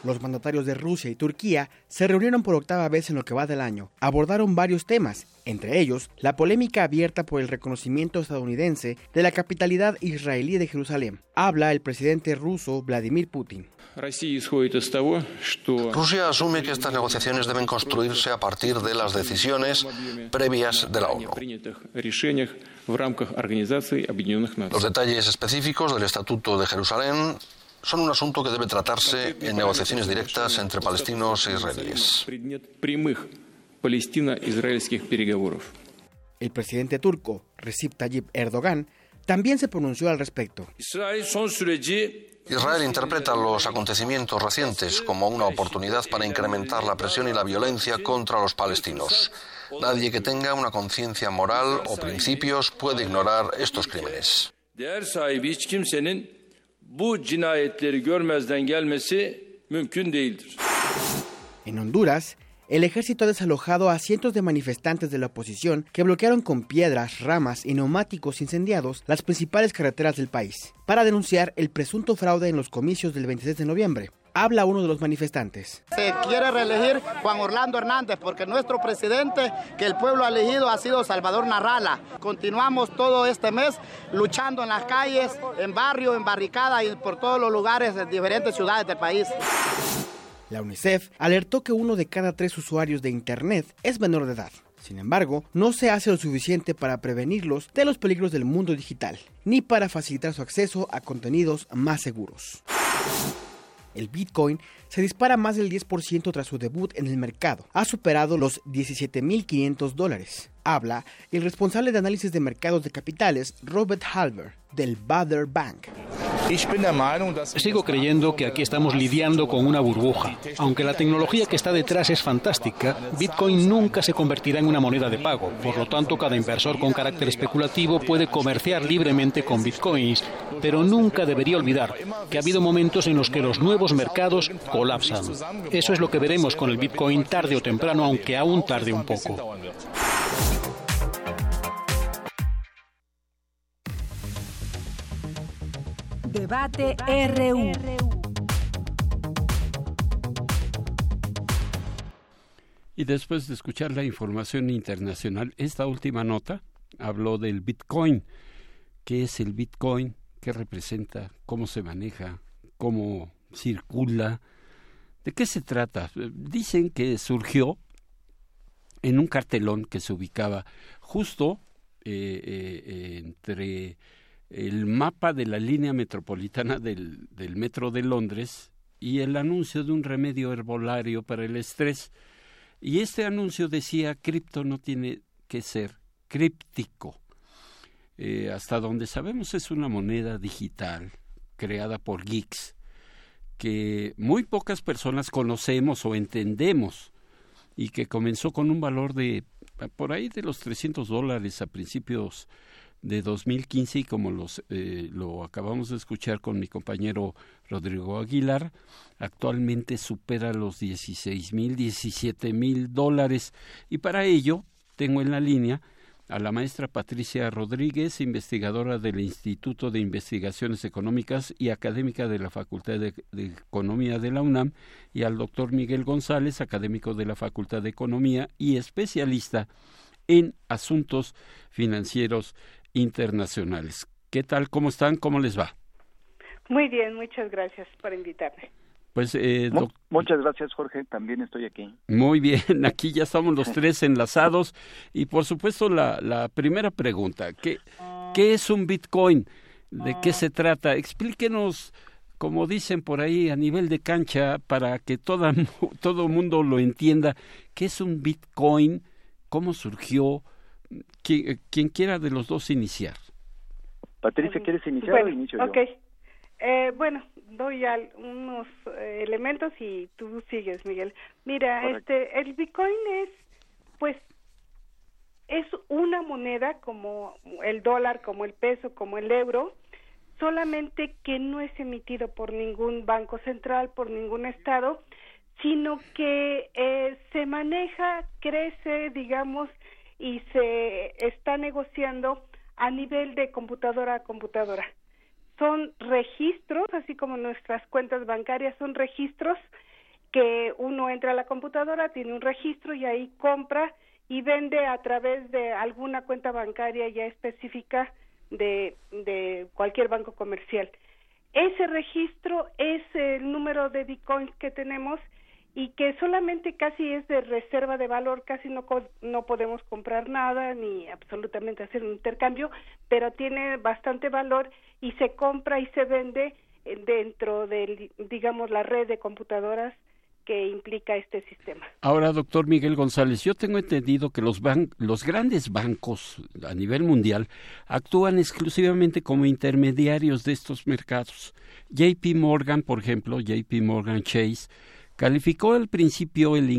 Los mandatarios de Rusia y Turquía se reunieron por octava vez en lo que va del año. Abordaron varios temas, entre ellos la polémica abierta por el reconocimiento estadounidense de la capitalidad israelí de Jerusalén. Habla el presidente ruso Vladimir Putin. Rusia asume que estas negociaciones deben construirse a partir de las decisiones previas de la ONU. Los detalles específicos del Estatuto de Jerusalén son un asunto que debe tratarse en negociaciones directas entre palestinos e israelíes. El presidente turco, Recep Tayyip Erdogan, también se pronunció al respecto. Israel interpreta los acontecimientos recientes como una oportunidad para incrementar la presión y la violencia contra los palestinos. Nadie que tenga una conciencia moral o principios puede ignorar estos crímenes. En Honduras, el ejército ha desalojado a cientos de manifestantes de la oposición que bloquearon con piedras, ramas y neumáticos incendiados las principales carreteras del país para denunciar el presunto fraude en los comicios del 26 de noviembre. Habla uno de los manifestantes. Se quiere reelegir Juan Orlando Hernández porque nuestro presidente que el pueblo ha elegido ha sido Salvador Narrala. Continuamos todo este mes luchando en las calles, en barrio, en barricada y por todos los lugares de diferentes ciudades del país. La UNICEF alertó que uno de cada tres usuarios de Internet es menor de edad. Sin embargo, no se hace lo suficiente para prevenirlos de los peligros del mundo digital, ni para facilitar su acceso a contenidos más seguros. El Bitcoin se dispara más del 10% tras su debut en el mercado. Ha superado los 17.500 dólares. Habla el responsable de análisis de mercados de capitales, Robert Halber, del Bader Bank. Sigo creyendo que aquí estamos lidiando con una burbuja. Aunque la tecnología que está detrás es fantástica, Bitcoin nunca se convertirá en una moneda de pago. Por lo tanto, cada inversor con carácter especulativo puede comerciar libremente con Bitcoins, pero nunca debería olvidar que ha habido momentos en los que los nuevos mercados colapsan. Eso es lo que veremos con el Bitcoin tarde o temprano, aunque aún tarde un poco. Debate RU. Y después de escuchar la información internacional, esta última nota habló del Bitcoin. ¿Qué es el Bitcoin? ¿Qué representa? ¿Cómo se maneja? ¿Cómo circula? ¿De qué se trata? Dicen que surgió en un cartelón que se ubicaba justo eh, eh, entre el mapa de la línea metropolitana del, metro de Londres y el anuncio de un remedio herbolario para el estrés. Y este anuncio decía, cripto no tiene que ser críptico. Eh, hasta donde sabemos es una moneda digital creada por geeks que muy pocas personas conocemos o entendemos y que comenzó con un valor de por ahí de los 300 dólares a principios de 2015 y como los, eh, lo acabamos de escuchar con mi compañero Rodrigo Aguilar, actualmente supera los 16 mil, 17 mil dólares. Y para ello tengo en la línea a la maestra Patricia Rodríguez, investigadora del Instituto de Investigaciones Económicas y académica de la Facultad de, Economía de la UNAM, y al doctor Miguel González, académico de la Facultad de Economía y especialista en asuntos financieros internacionales. ¿Qué tal? ¿Cómo están? ¿Cómo les va? Muy bien, muchas gracias por invitarme. Pues, eh, Muchas gracias, Jorge. También estoy aquí. Muy bien, aquí ya estamos los tres enlazados. Y por supuesto, la, la primera pregunta: ¿qué, ¿qué es un Bitcoin? ¿De qué se trata? Explíquenos, como dicen por ahí, a nivel de cancha, para que toda, todo mundo lo entienda, ¿qué es un Bitcoin? ¿Cómo surgió? Quien, quien quiera de los dos iniciar. Patricia, ¿quieres iniciar o inicio yo? Eh, bueno, doy unos eh, elementos y tú sigues, Miguel. Mira, este, el Bitcoin es, pues, es una moneda como el dólar, como el peso, como el euro, solamente que no es emitido por ningún banco central, por ningún estado, sino que eh, se maneja, crece, digamos, y se está negociando a nivel de computadora a computadora son registros, así como nuestras cuentas bancarias son registros que uno entra a la computadora, tiene un registro y ahí compra y vende a través de alguna cuenta bancaria ya específica de, de cualquier banco comercial. Ese registro es el número de bitcoins que tenemos y que solamente casi es de reserva de valor, casi no, no podemos comprar nada ni absolutamente hacer un intercambio, pero tiene bastante valor y se compra y se vende eh, dentro de, digamos, la red de computadoras que implica este sistema. Ahora, doctor Miguel González, yo tengo entendido que los, ban los grandes bancos a nivel mundial actúan exclusivamente como intermediarios de estos mercados. JP Morgan, por ejemplo, JP Morgan Chase, calificó al principio el,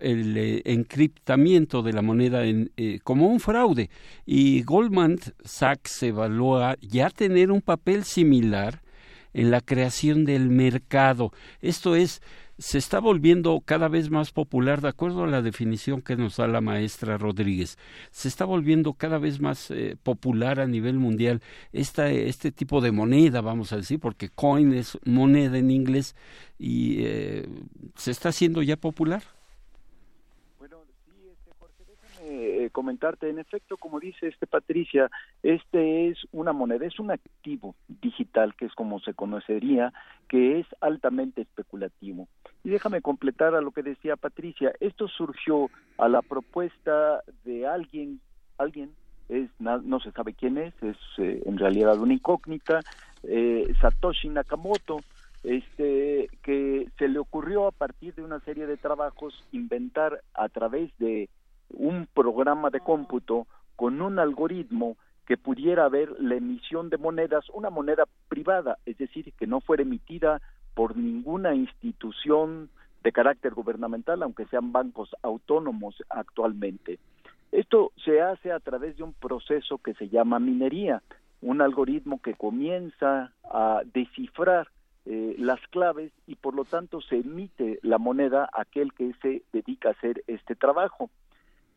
eh, encriptamiento de la moneda eh, como un fraude y Goldman Sachs evalúa ya tener un papel similar en la creación del mercado. Esto es, se está volviendo cada vez más popular, de acuerdo a la definición que nos da la maestra Rodríguez, se está volviendo cada vez más eh, popular a nivel mundial esta, este tipo de moneda, vamos a decir, porque coin es moneda en inglés y eh, se está haciendo ya popular. Eh, comentarte, en efecto, como dice este Patricia, este es una moneda, es un activo digital, que es como se conocería, que es altamente especulativo. Y déjame completar a lo que decía Patricia, esto surgió a la propuesta de alguien, alguien, es, no, se sabe quién es, es eh, en realidad una incógnita, eh, Satoshi Nakamoto, este que se le ocurrió a partir de una serie de trabajos inventar a través de un programa de cómputo con un algoritmo que pudiera haber la emisión de monedas, una moneda privada, es decir, que no fuera emitida por ninguna institución de carácter gubernamental, aunque sean bancos autónomos actualmente. Esto se hace a través de un proceso que se llama minería, un algoritmo que comienza a descifrar eh, las claves y por lo tanto se emite la moneda a aquel que se dedica a hacer este trabajo.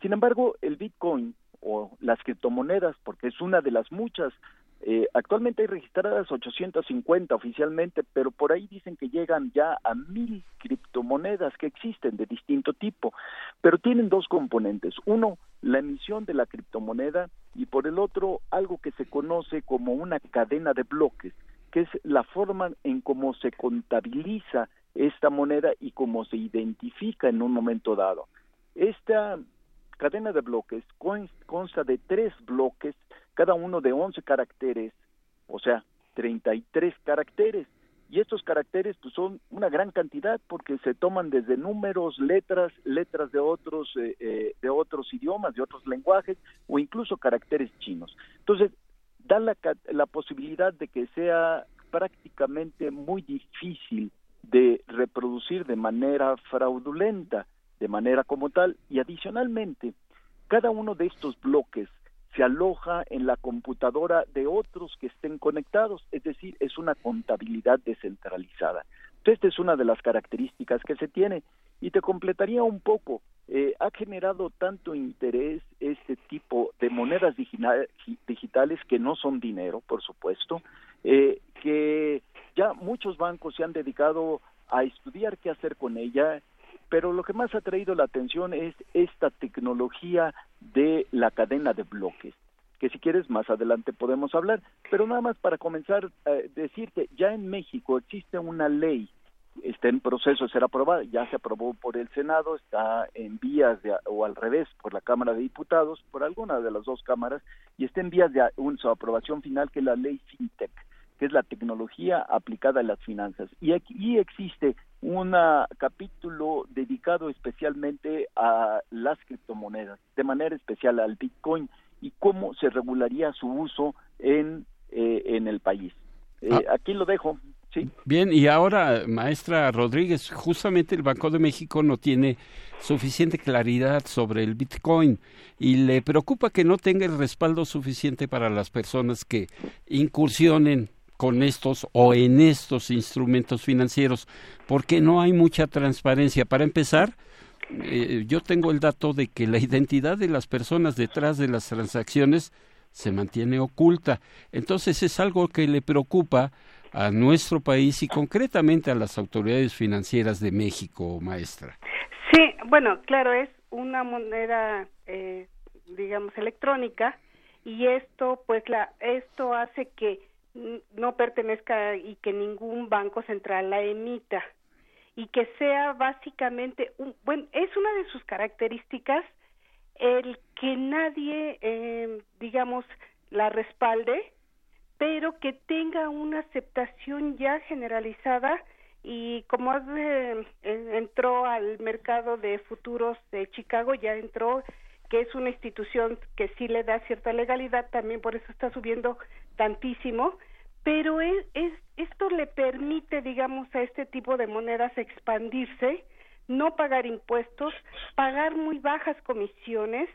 Sin embargo, el Bitcoin o las criptomonedas, porque es una de las muchas, eh, actualmente hay registradas 850 oficialmente, pero por ahí dicen que llegan ya a mil criptomonedas que existen de distinto tipo, pero tienen dos componentes. Uno, la emisión de la criptomoneda y por el otro, algo que se conoce como una cadena de bloques, que es la forma en cómo se contabiliza esta moneda y cómo se identifica en un momento dado. Esta cadena de bloques consta de tres bloques, cada uno de 11 caracteres, o sea, 33 caracteres, y estos caracteres pues son una gran cantidad porque se toman desde números, letras, letras de otros eh, eh, de otros idiomas, de otros lenguajes o incluso caracteres chinos. Entonces da la, la posibilidad de que sea prácticamente muy difícil de reproducir de manera fraudulenta, de manera como tal, y adicionalmente, cada uno de estos bloques se aloja en la computadora de otros que estén conectados, es decir, es una contabilidad descentralizada. Esta es una de las características que se tiene y te completaría un poco. Eh, ha generado tanto interés este tipo de monedas digitales que no son dinero, por supuesto, eh, que ya muchos bancos se han dedicado a estudiar qué hacer con ella, pero lo que más ha traído la atención es esta tecnología de la cadena de bloques que si quieres más adelante podemos hablar, pero nada más para comenzar eh, decirte, ya en México existe una ley, está en proceso de ser aprobada, ya se aprobó por el Senado, está en vías de, o al revés por la Cámara de Diputados, por alguna de las dos cámaras, y está en vías de su aprobación final que es la ley FinTech que es la tecnología aplicada a las finanzas. Y aquí existe un capítulo dedicado especialmente a las criptomonedas, de manera especial al Bitcoin y cómo se regularía su uso en, eh, en el país. Eh, ah. Aquí lo dejo. Sí. Bien, y ahora, maestra Rodríguez, justamente el Banco de México no tiene suficiente claridad sobre el Bitcoin y le preocupa que no tenga el respaldo suficiente para las personas que incursionen con estos o en estos instrumentos financieros, porque no hay mucha transparencia. Para empezar, eh, yo tengo el dato de que la identidad de las personas detrás de las transacciones se mantiene oculta. Entonces es algo que le preocupa a nuestro país y concretamente a las autoridades financieras de México, maestra. Sí, bueno, claro, es una moneda, eh, digamos, electrónica y esto, pues, esto hace que no pertenezca y que ningún banco central la emita. Y que sea básicamente un, bueno es una de sus características el que nadie eh, digamos la respalde pero que tenga una aceptación ya generalizada y como eh, entró al mercado de futuros de Chicago ya entró que es una institución que sí le da cierta legalidad, también por eso está subiendo tantísimo, pero es, esto le permite, digamos, a este tipo de monedas expandirse, no pagar impuestos, pagar muy bajas comisiones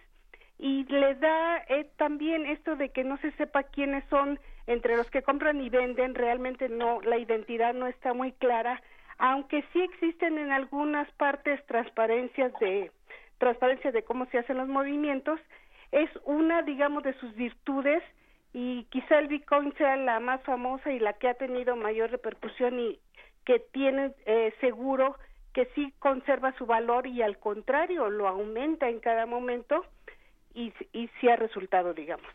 y le da eh, también esto de que no se sepa quiénes son entre los que compran y venden, realmente no, la identidad no está muy clara, aunque sí existen en algunas partes transparencias de transparencia de cómo se hacen los movimientos, es una, digamos, de sus virtudes y quizá el Bitcoin sea la más famosa y la que ha tenido mayor repercusión y que tiene eh, seguro que sí conserva su valor y al contrario lo aumenta en cada momento y, y sí ha resultado, digamos.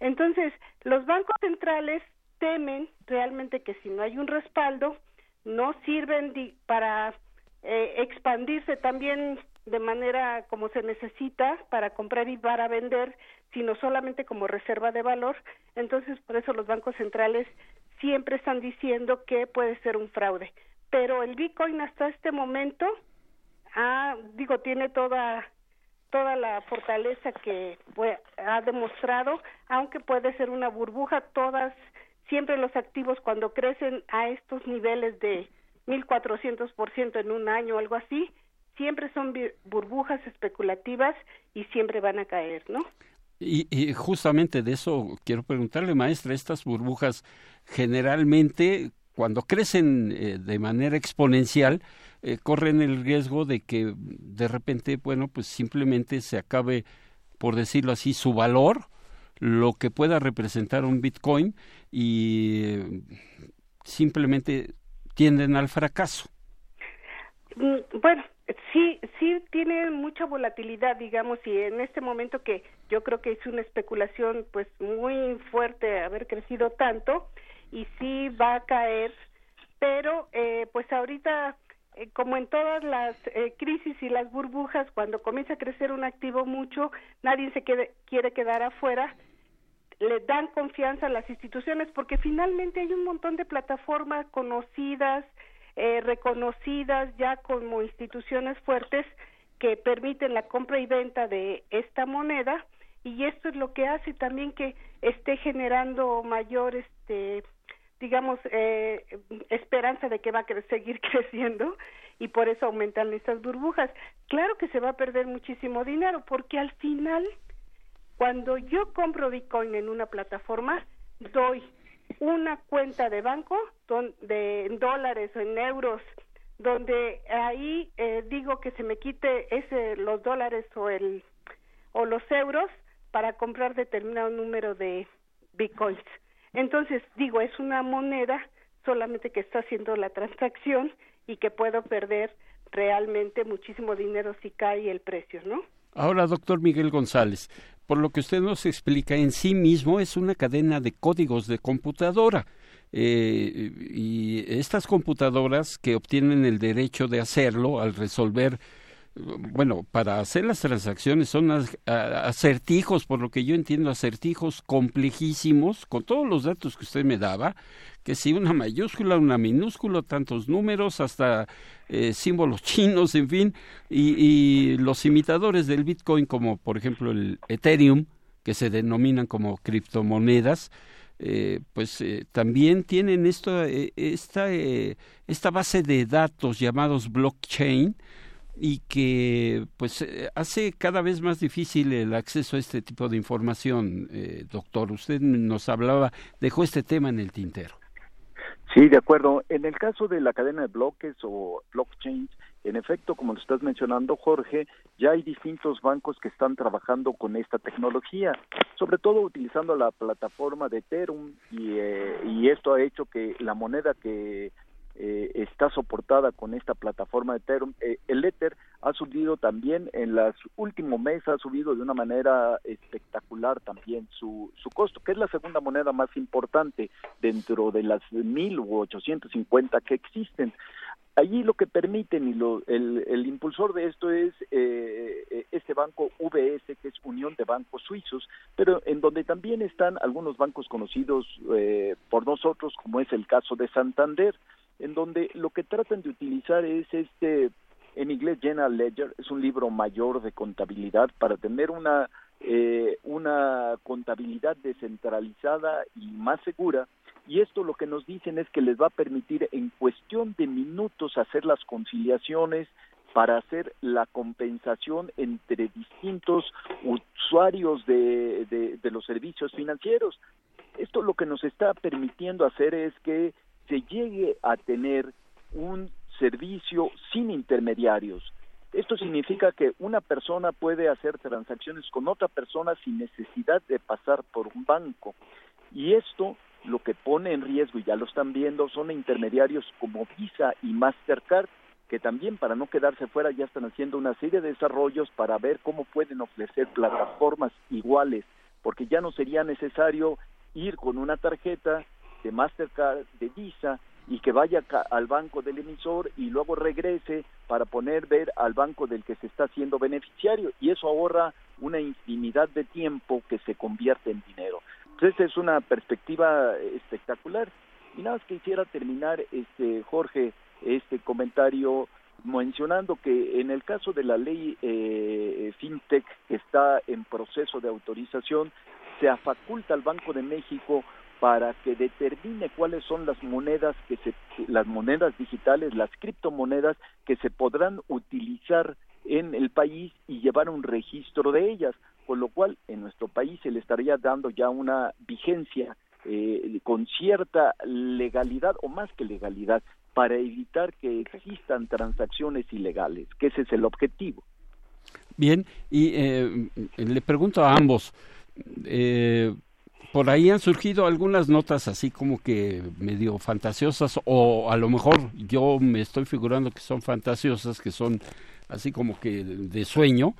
Entonces, los bancos centrales temen realmente que si no hay un respaldo, no sirven para eh, expandirse también de manera como se necesita para comprar y para vender, sino solamente como reserva de valor. Entonces, por eso los bancos centrales siempre están diciendo que puede ser un fraude. Pero el Bitcoin hasta este momento, ha, digo, tiene toda toda la fortaleza que ha demostrado, aunque puede ser una burbuja, todas, siempre los activos cuando crecen a estos niveles de 1400% en un año o algo así, siempre son burbujas especulativas y siempre van a caer, ¿no? Y, justamente de eso quiero preguntarle, maestra, estas burbujas generalmente cuando crecen eh, de manera exponencial, eh, corren el riesgo de que de repente, bueno, pues simplemente se acabe, por decirlo así, su valor, lo que pueda representar un Bitcoin y eh, simplemente tienden al fracaso. Mm, bueno, Sí, sí tiene mucha volatilidad, digamos, y en este momento que yo creo que es una especulación pues muy fuerte haber crecido tanto y sí va a caer, pero eh, pues ahorita eh, como en todas las eh, crisis y las burbujas, cuando comienza a crecer un activo mucho, nadie se quiere quedar afuera. le dan confianza a las instituciones porque finalmente hay un montón de plataformas conocidas, eh, reconocidas ya como instituciones fuertes que permiten la compra y venta de esta moneda y esto es lo que hace también que esté generando mayor este digamos eh, esperanza de que va a seguir creciendo y por eso aumentan estas burbujas. Claro que se va a perder muchísimo dinero porque al final cuando yo compro Bitcoin en una plataforma, doy una cuenta de banco de en dólares o en euros, donde ahí eh, digo que se me quite ese los dólares o el o los euros para comprar determinado número de bitcoins. Entonces digo es una moneda solamente que está haciendo la transacción y que puedo perder realmente muchísimo dinero si cae el precio, ¿no? Ahora, doctor Miguel González, por lo que usted nos explica, en sí mismo es una cadena de códigos de computadora. Eh, y estas computadoras que obtienen el derecho de hacerlo al resolver bueno, para hacer las transacciones son acertijos, por lo que yo entiendo, acertijos complejísimos, con todos los datos que usted me daba, que si una mayúscula, una minúscula, tantos números, hasta eh, símbolos chinos, en fin, y, los imitadores del Bitcoin, como por ejemplo el Ethereum, que se denominan como criptomonedas, eh, pues eh, también tienen esto, esta, esta base de datos llamados blockchain, y que pues hace cada vez más difícil el acceso a este tipo de información, doctor. Usted nos hablaba, dejó este tema en el tintero. Sí, de acuerdo. En el caso de la cadena de bloques o blockchains, en efecto, como lo estás mencionando, Jorge, ya hay distintos bancos que están trabajando con esta tecnología, sobre todo utilizando la plataforma de Ethereum y, eh, y esto ha hecho que la moneda que eh, está soportada con esta plataforma de Ethereum. Eh, el Ether ha subido también en los últimos meses, ha subido de una manera espectacular también su, su costo, que es la segunda moneda más importante dentro de las mil u cincuenta que existen. Allí lo que permiten y lo, el, el, impulsor de esto es eh, este banco VS, que es Unión de Bancos Suizos, pero en donde también están algunos bancos conocidos por nosotros, como es el caso de Santander en donde lo que tratan de utilizar es este, en inglés General Ledger, es un libro mayor de contabilidad para tener una, eh, una contabilidad descentralizada y más segura. Y esto lo que nos dicen es que les va a permitir en cuestión de minutos hacer las conciliaciones para hacer la compensación entre distintos usuarios de, de los servicios financieros. Esto lo que nos está permitiendo hacer es que se llegue a tener un servicio sin intermediarios. Esto significa que una persona puede hacer transacciones con otra persona sin necesidad de pasar por un banco. Y esto lo que pone en riesgo, y ya lo están viendo, son intermediarios como Visa y Mastercard, que también para no quedarse fuera ya están haciendo una serie de desarrollos para ver cómo pueden ofrecer plataformas iguales, porque ya no sería necesario ir con una tarjeta de Mastercard, de Visa, y que vaya al banco del emisor y luego regrese para poner ver al banco del que se está haciendo beneficiario y eso ahorra una infinidad de tiempo que se convierte en dinero. Entonces es una perspectiva espectacular y nada más quisiera terminar este Jorge este comentario mencionando que en el caso de la ley eh, fintech que está en proceso de autorización se faculta al Banco de México para que determine cuáles son las monedas que se las monedas digitales, las criptomonedas que se podrán utilizar en el país y llevar un registro de ellas, con lo cual en nuestro país se le estaría dando ya una vigencia eh, con cierta legalidad o más que legalidad para evitar que existan transacciones ilegales, que ese es el objetivo. Bien, y eh, le pregunto a ambos, eh, por ahí han surgido algunas notas así como que medio fantasiosas o a lo mejor yo me estoy figurando que son fantasiosas, que son así como que de sueño,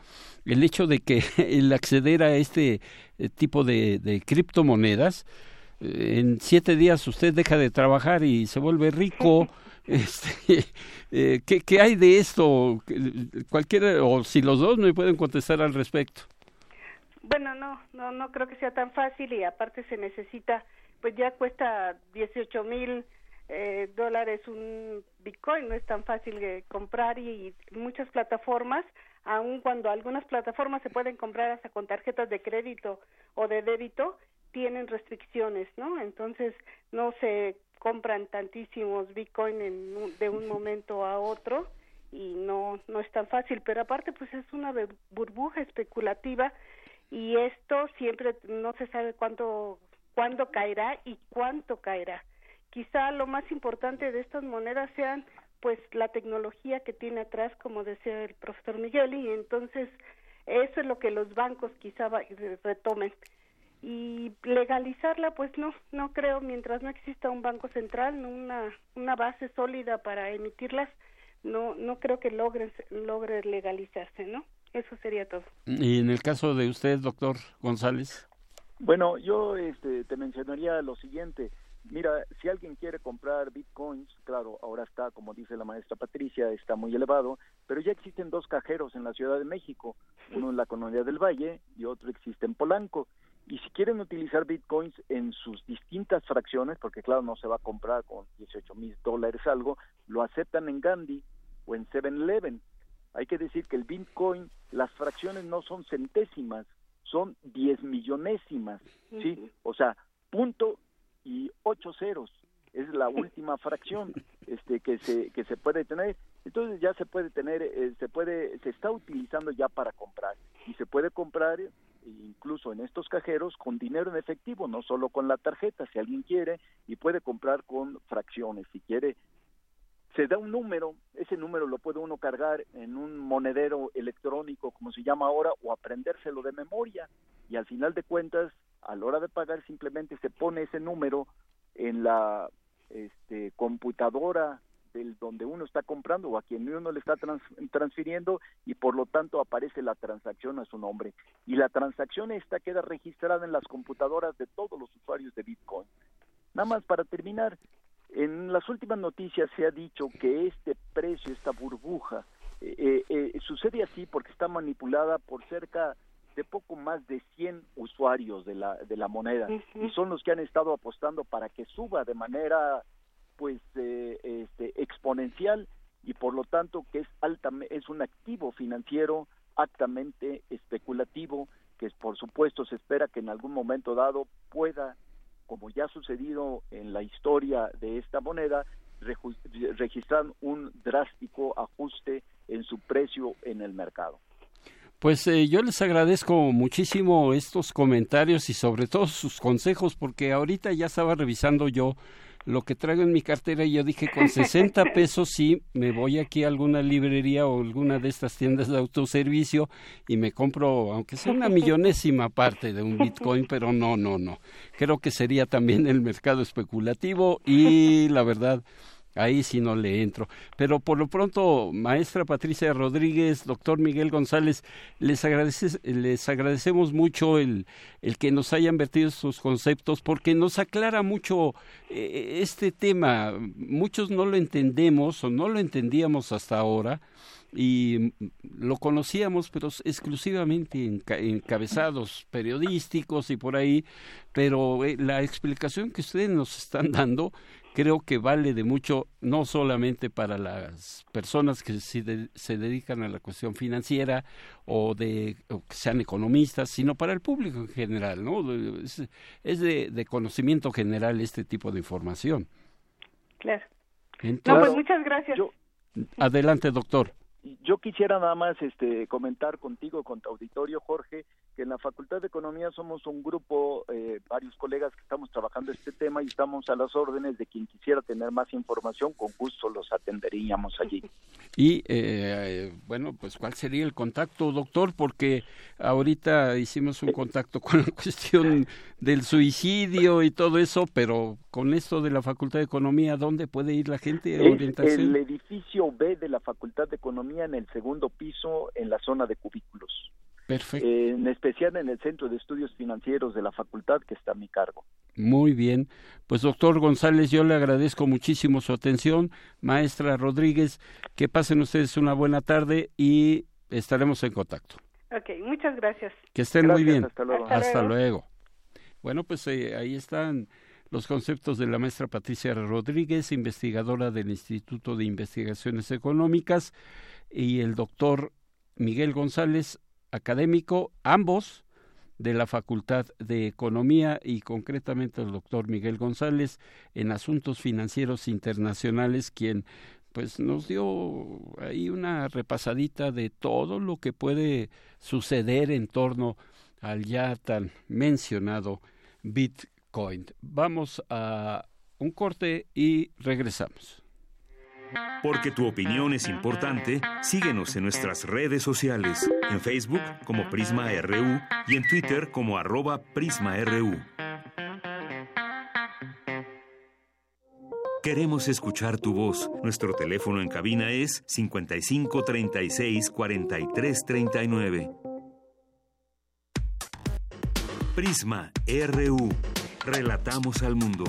el hecho de que el acceder a este eh, tipo de, criptomonedas, eh, en siete días usted deja de trabajar y se vuelve rico. Este, eh, ¿qué, ¿Qué hay de esto? Cualquiera, o si los dos me pueden contestar al respecto. Bueno, no, no, no creo que sea tan fácil y aparte se necesita, pues ya cuesta 18 mil eh, dólares un Bitcoin, no es tan fácil de comprar y, muchas plataformas, aun cuando algunas plataformas se pueden comprar hasta con tarjetas de crédito o de débito, tienen restricciones, ¿no? Entonces no se compran tantísimos Bitcoin en, de un momento a otro y no no es tan fácil, pero aparte pues es una burbuja especulativa y esto siempre no se sabe cuánto cuándo caerá y cuánto caerá. Quizá lo más importante de estas monedas sean pues la tecnología que tiene atrás, como decía el profesor Miguel, y entonces eso es lo que los bancos quizá retomen. Y legalizarla, pues no, no creo, mientras no exista un banco central, una, una base sólida para emitirlas, no, no creo que logren, logre legalizarse, ¿no? Eso sería todo. Y en el caso de usted, doctor González. Bueno, yo este, te mencionaría lo siguiente. Mira, si alguien quiere comprar bitcoins, claro, ahora está, como dice la maestra Patricia, está muy elevado, pero ya existen dos cajeros en la Ciudad de México, uno en la Colonia del Valle y otro existe en Polanco. Y si quieren utilizar bitcoins en sus distintas fracciones, porque claro, no se va a comprar con 18 mil dólares algo, lo aceptan en Gandhi o en 7-Eleven. Hay que decir que el bitcoin, las fracciones no son centésimas, son diez millonésimas, ¿sí? O sea, punto y ocho ceros es la última fracción este que se que se puede tener entonces ya se puede tener eh, se puede se está utilizando ya para comprar y se puede comprar incluso en estos cajeros con dinero en efectivo no solo con la tarjeta si alguien quiere y puede comprar con fracciones si quiere se da un número, ese número lo puede uno cargar en un monedero electrónico, como se llama ahora, o aprendérselo de memoria. Y al final de cuentas, a la hora de pagar, simplemente se pone ese número en la este, computadora del donde uno está comprando o a quien uno le está transfiriendo y por lo tanto aparece la transacción a su nombre. Y la transacción esta queda registrada en las computadoras de todos los usuarios de Bitcoin. Nada más para terminar, en las últimas noticias se ha dicho que este precio, esta burbuja, eh, eh, eh, sucede así porque está manipulada por cerca de poco más de 100 usuarios de la, de la moneda. Y son los que han estado apostando para que suba de manera pues este, exponencial y por lo tanto que es alta, es un activo financiero altamente especulativo que por supuesto se espera que en algún momento dado pueda como ya ha sucedido en la historia de esta moneda, registran un drástico ajuste en su precio en el mercado. Pues eh, yo les agradezco muchísimo estos comentarios y sobre todo sus consejos porque ahorita ya estaba revisando yo lo que traigo en mi cartera y yo dije con 60 pesos sí me voy aquí a alguna librería o alguna de estas tiendas de autoservicio y me compro aunque sea una millonésima parte de un bitcoin pero no no no. Creo que sería también el mercado especulativo y la verdad Ahí sí no le entro. Pero por lo pronto, maestra Patricia Rodríguez, doctor Miguel González, les, les agradecemos mucho el, el que nos hayan vertido estos conceptos porque nos aclara mucho eh, este tema. Muchos no lo entendemos o no lo entendíamos hasta ahora y lo conocíamos, pero exclusivamente en encabezados periodísticos y por ahí, pero eh, la explicación que ustedes nos están dando creo que vale de mucho no solamente para las personas que se, dedican a la cuestión financiera o de que sean economistas, sino para el público en general, ¿no? Es, de, conocimiento general este tipo de información. Claro. no, pues muchas gracias. adelante, doctor. Yo quisiera nada más este, comentar contigo, con tu auditorio, Jorge, que en la Facultad de Economía somos un grupo, eh, varios colegas que estamos trabajando este tema y estamos a las órdenes de quien quisiera tener más información, con gusto los atenderíamos allí. Y eh, bueno, pues ¿cuál sería el contacto, doctor? Porque ahorita hicimos un contacto con la cuestión del suicidio y todo eso, pero con esto de la Facultad de Economía, ¿dónde puede ir la gente a orientarse? El edificio B de la Facultad de Economía en el segundo piso, en la zona de cubículos. Perfecto. Eh, en especial en el Centro de Estudios Financieros de la Facultad, que está a mi cargo. Muy bien. Pues doctor González, yo le agradezco muchísimo su atención. Maestra Rodríguez, que pasen ustedes una buena tarde y estaremos en contacto. Ok, muchas gracias. Que estén muy bien. Hasta luego. Hasta, luego. Bueno, pues eh, ahí están los conceptos de la maestra Patricia Rodríguez, investigadora del Instituto de Investigaciones Económicas, y el doctor Miguel González, académico, ambos de la Facultad de Economía y concretamente el doctor Miguel González en Asuntos Financieros Internacionales, quien pues nos dio ahí una repasadita de todo lo que puede suceder en torno al ya tan mencionado Bitcoin. Vamos a un corte y regresamos. Porque tu opinión es importante, síguenos en nuestras redes sociales, en Facebook como Prisma RU y en Twitter como arroba PrismaRU. Queremos escuchar tu voz. Nuestro teléfono en cabina es 55 36 43 39. Prisma RU. Relatamos al mundo.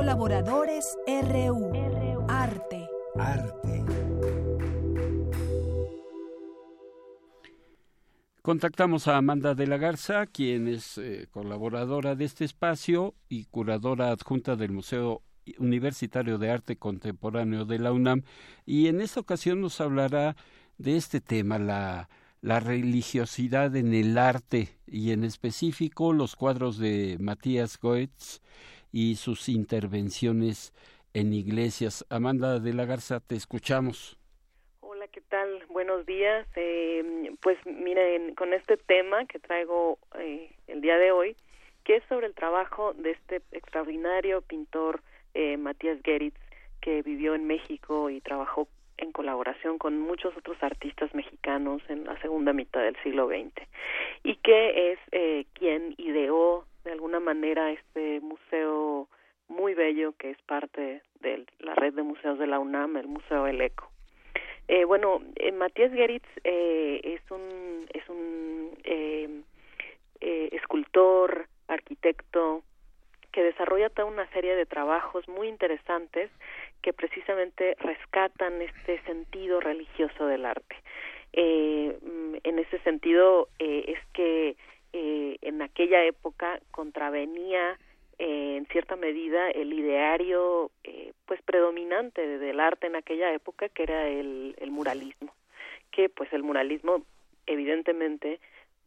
Colaboradores RU. Arte. Arte. Contactamos a Amanda de la Garza, quien es eh, colaboradora de este espacio y curadora adjunta del Museo Universitario de Arte Contemporáneo de la UNAM, y en esta ocasión nos hablará de este tema, la, la religiosidad en el arte y en específico los cuadros de Matías Goetz y sus intervenciones en iglesias. Amanda de la Garza, te escuchamos. Hola, ¿qué tal? Buenos días. Eh, pues miren, con este tema que traigo eh, el día de hoy, que es sobre el trabajo de este extraordinario pintor eh, Matías Geritz, que vivió en México y trabajó en colaboración con muchos otros artistas mexicanos en la segunda mitad del siglo XX y que es eh, quien ideó de alguna manera este museo muy bello que es parte de la red de museos de la UNAM, el Museo El Eco. Eh, bueno, eh, Matías Geritz eh, es un es un eh, escultor, arquitecto que desarrolla toda una serie de trabajos muy interesantes que precisamente rescatan este sentido religioso del arte. Mm, en ese sentido es que eh, en aquella época contravenía eh, en cierta medida el ideario eh, pues predominante del arte en aquella época que era el, el muralismo que pues el muralismo evidentemente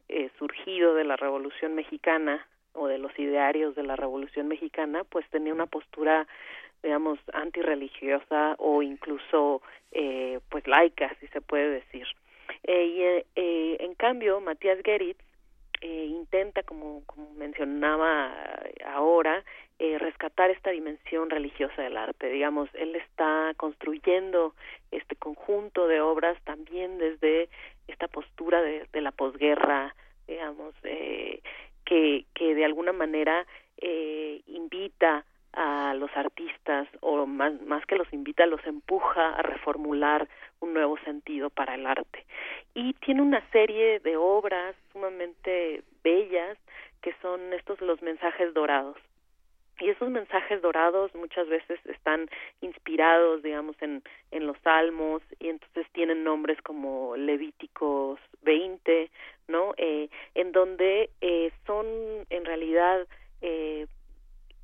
eh, surgido de la revolución mexicana o de los idearios de la revolución mexicana pues tenía una postura digamos antirreligiosa o incluso eh, pues laica si se puede decir. Y en cambio Matías Geritz eh, intenta, como, como mencionaba ahora, eh, rescatar esta dimensión religiosa del arte. Digamos, él está construyendo este conjunto de obras también desde esta postura de, la posguerra, digamos, eh, que, que de alguna manera eh, invita a los artistas o más, más que los invita, los empuja a reformular un nuevo sentido para el arte. Y tiene una serie de obras sumamente bellas que son estos los mensajes dorados. Y esos mensajes dorados muchas veces están inspirados, digamos, en, en los salmos y entonces tienen nombres como Levíticos 20, ¿no? Eh, en donde eh, son en realidad eh,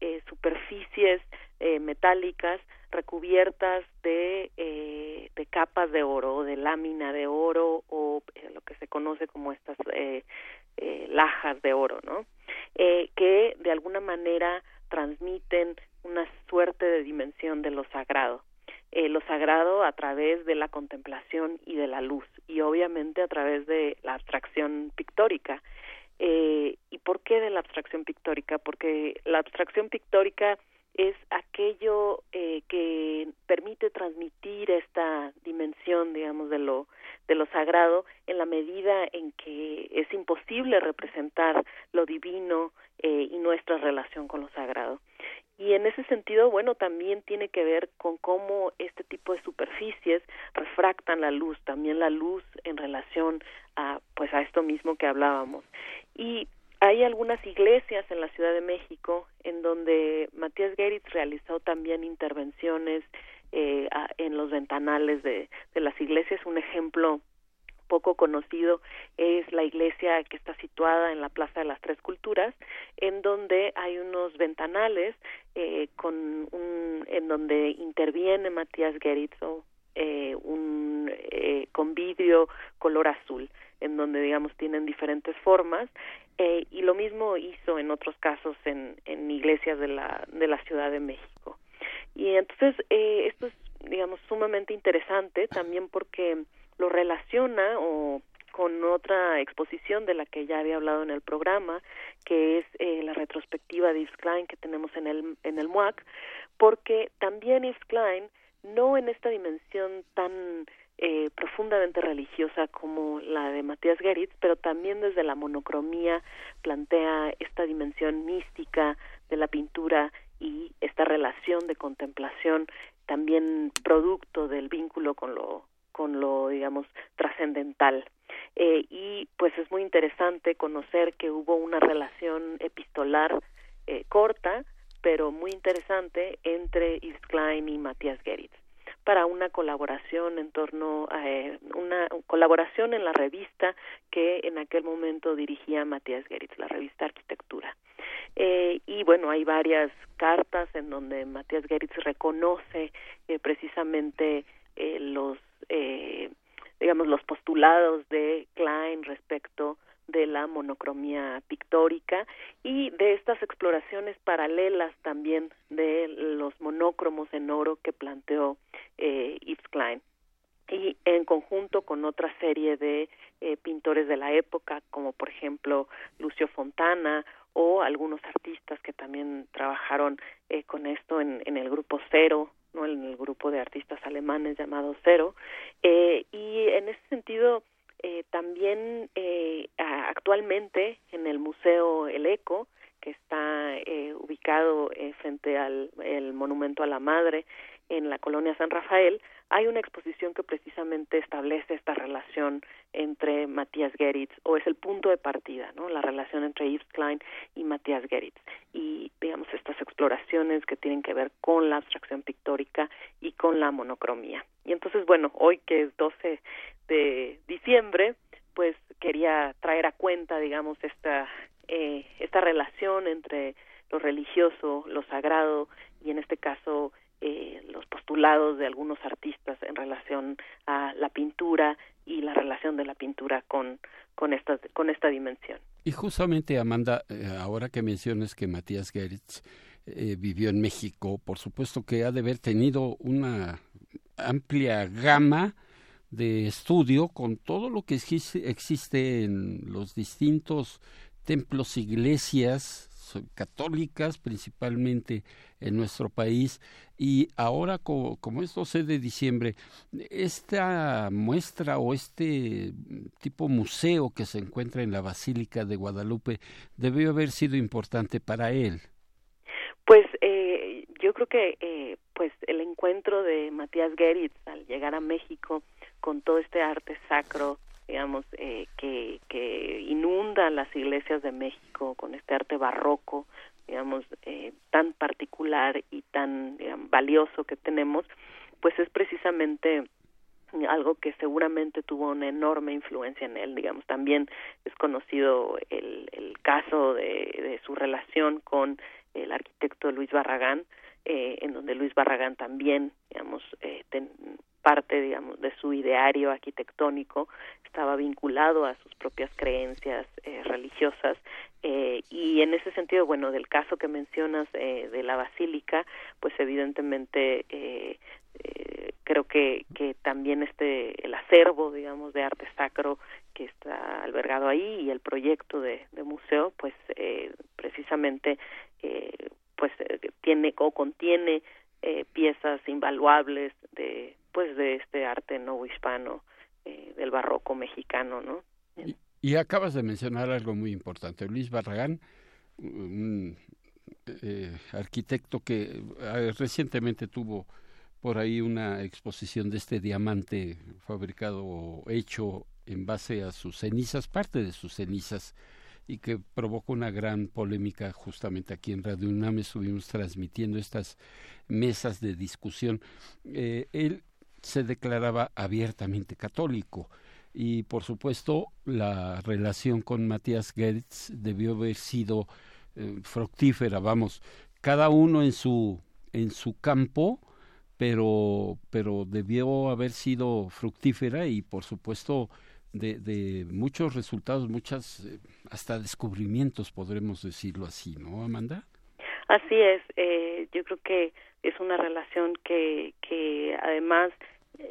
eh, superficies eh, metálicas recubiertas de, eh, de capas de oro o de lámina de oro o eh, lo que se conoce como estas eh, eh, lajas de oro, ¿no? Que de alguna manera transmiten una suerte de dimensión de lo sagrado. Lo sagrado a través de la contemplación y de la luz y obviamente a través de la abstracción pictórica. Eh, ¿Y por qué de la abstracción pictórica? Porque la abstracción pictórica es aquello eh, que permite transmitir esta dimensión, digamos, de lo de lo sagrado en la medida en que es imposible representar lo divino eh, y nuestra relación con lo sagrado. Y en ese sentido, bueno, también tiene que ver con cómo este tipo de superficies refractan la luz, también la luz en relación a, pues, a esto mismo que hablábamos. Y hay algunas iglesias en la Ciudad de México en donde Matías Geritz realizó también intervenciones en los ventanales de, de las iglesias. Un ejemplo poco conocido es la iglesia que está situada en la Plaza de las Tres Culturas, en donde hay unos ventanales eh, con un, en donde interviene Matías Geritzo eh, un eh, con vidrio color azul, en donde digamos tienen diferentes formas eh, y lo mismo hizo en otros casos en, en iglesias de la de la Ciudad de México. Y entonces eh, esto es digamos sumamente interesante también porque lo relaciona o con otra exposición de la que ya había hablado en el programa, que es eh, la retrospectiva de Yves Klein que tenemos en el, en el MUAC, porque también Yves Klein, no en esta dimensión tan eh, profundamente religiosa como la de Matías Geritz, pero también desde la monocromía plantea esta dimensión mística de la pintura y esta relación de contemplación también producto del vínculo con lo con lo, digamos, trascendental. Eh, y pues es muy interesante conocer que hubo una relación epistolar eh, corta, pero muy interesante entre Yves Klein y Matthias Geritz para una colaboración en torno a eh, una colaboración en la revista que en aquel momento dirigía Matías Geritz, la revista Arquitectura. Eh, y bueno, hay varias cartas en donde Matías Geritz reconoce eh, precisamente eh, los eh, digamos los postulados de Klein respecto de la monocromía pictórica y de estas exploraciones paralelas también de los monócromos en oro que planteó eh, Yves Klein. Y en conjunto con otra serie de eh, pintores de la época como por ejemplo Lucio Fontana o algunos artistas que también trabajaron eh, con esto en, en el grupo Cero no en el grupo de artistas alemanes llamado Cero. Eh, y en ese sentido eh, también eh, actualmente en el museo El Eco que está eh, ubicado eh, frente al el monumento a la madre en la colonia San Rafael hay una exposición que precisamente establece esta relación entre Matías Geritz, o es el punto de partida, ¿no? La relación entre Yves Klein y Matías Geritz. Y, digamos, estas exploraciones que tienen que ver con la abstracción pictórica y con la monocromía. Y entonces, bueno, hoy que es 12 de diciembre, pues quería traer a cuenta, digamos, esta, eh, esta relación entre lo religioso, lo sagrado y en este caso eh, los postulados de algunos artistas en relación a la pintura y la relación de la pintura con, con, esta, con esta dimensión. Y justamente, Amanda, eh, ahora que mencionas que Matías Geritz eh, vivió en México, por supuesto que ha de haber tenido una amplia gama de estudio con todo lo que existe en los distintos templos, iglesias católicas, principalmente en nuestro país. Y ahora, como, como es 12 de diciembre, esta muestra o este tipo museo que se encuentra en la Basílica de Guadalupe debió haber sido importante para él. Pues eh, yo creo que eh, pues el encuentro de Matías Geritz al llegar a México con todo este arte sacro digamos, eh, que, que inunda las iglesias de México con este arte barroco, digamos, eh, tan particular y tan valioso que tenemos, pues es precisamente algo que seguramente tuvo una enorme influencia en él, digamos, también es conocido el, el caso de, de su relación con el arquitecto Luis Barragán, eh, en donde Luis Barragán también, digamos, eh, parte, digamos, de su ideario arquitectónico estaba vinculado a sus propias creencias eh, religiosas eh, y en ese sentido, bueno, del caso que mencionas eh, de la basílica, pues evidentemente eh, eh, creo que, que también este el acervo, digamos, de arte sacro que está albergado ahí y el proyecto de, museo, pues eh, precisamente pues tiene o contiene eh, piezas invaluables de pues de este arte no hispano eh, del barroco mexicano, ¿no? Y, acabas de mencionar algo muy importante, Luis Barragán, un eh, arquitecto que eh, recientemente tuvo por ahí una exposición de este diamante fabricado o hecho en base a sus cenizas, parte de sus cenizas, y que provocó una gran polémica justamente aquí en Radio UNAM. Estuvimos transmitiendo estas mesas de discusión. Eh, él se declaraba abiertamente católico y por supuesto la relación con Matías Gertz debió haber sido eh, fructífera, vamos, cada uno en su en su campo, pero pero debió haber sido fructífera y por supuesto de, de muchos resultados, muchas eh, hasta descubrimientos podremos decirlo así, ¿no, Amanda? Así es, eh, yo creo que es una relación que, que además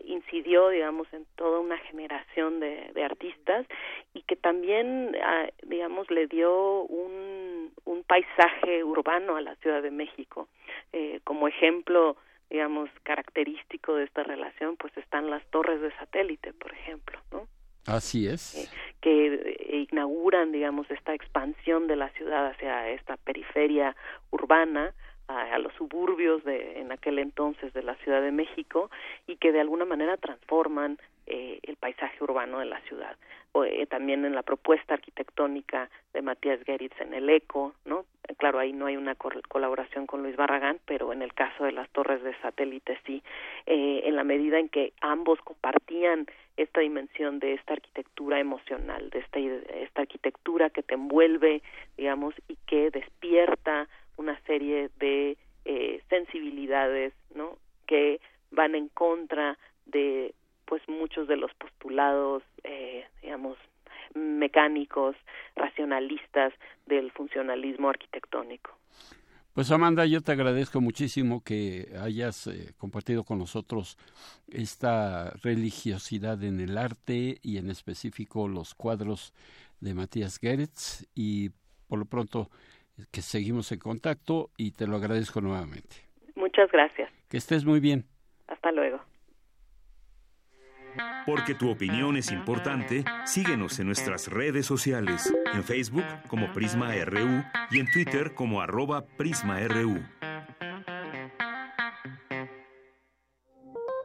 incidió, digamos, en toda una generación de, de artistas y que también, ah, digamos, le dio un, un paisaje urbano a la Ciudad de México. Eh, como ejemplo, digamos, característico de esta relación, pues están las torres de satélite, por ejemplo, ¿no? Así es. Eh, que inauguran, digamos, esta expansión de la ciudad hacia esta periferia urbana, a, los suburbios de en aquel entonces de la Ciudad de México y que de alguna manera transforman eh, el paisaje urbano de la ciudad. O, eh, también en la propuesta arquitectónica de Matías Geritz en el ECO, ¿no? Claro, ahí no hay una colaboración con Luis Barragán, pero en el caso de las torres de satélite sí, eh, en la medida en que ambos compartían esta dimensión de esta arquitectura emocional, de esta, esta arquitectura que te envuelve, digamos, y que despierta una serie de eh, sensibilidades no que van en contra de pues muchos de los postulados eh, digamos mecánicos racionalistas del funcionalismo arquitectónico. Pues Amanda, yo te agradezco muchísimo que hayas eh, compartido con nosotros esta religiosidad en el arte y en específico los cuadros de Matías Geretz y por lo pronto que seguimos en contacto y te lo agradezco nuevamente. Muchas gracias. Que estés muy bien. Hasta luego. Porque tu opinión es importante, síguenos en nuestras redes sociales, en Facebook como Prisma RU y en Twitter como arroba PrismaRU.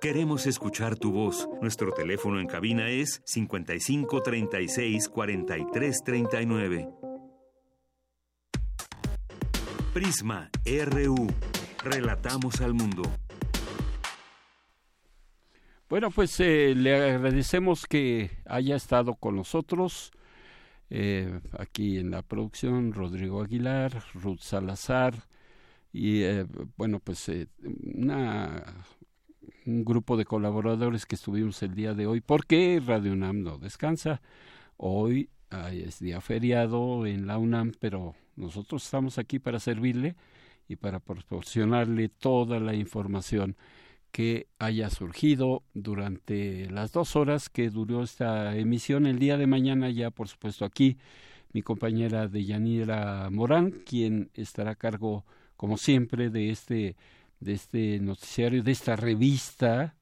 Queremos escuchar tu voz. Nuestro teléfono en cabina es 55 36 43 39. Prisma RU. Relatamos al mundo. Bueno, pues eh, le agradecemos que haya estado con nosotros eh, aquí en la producción Rodrigo Aguilar, Ruth Salazar y eh, bueno, pues una, un grupo de colaboradores que estuvimos el día de hoy porque Radio UNAM no descansa. Hoy es día feriado en la UNAM, pero nosotros estamos aquí para servirle y para proporcionarle toda la información que haya surgido durante las dos horas que duró esta emisión. El día de mañana ya, por supuesto, aquí mi compañera Deyanira Morán, quien estará a cargo, como siempre, de este, de este noticiario, de esta revista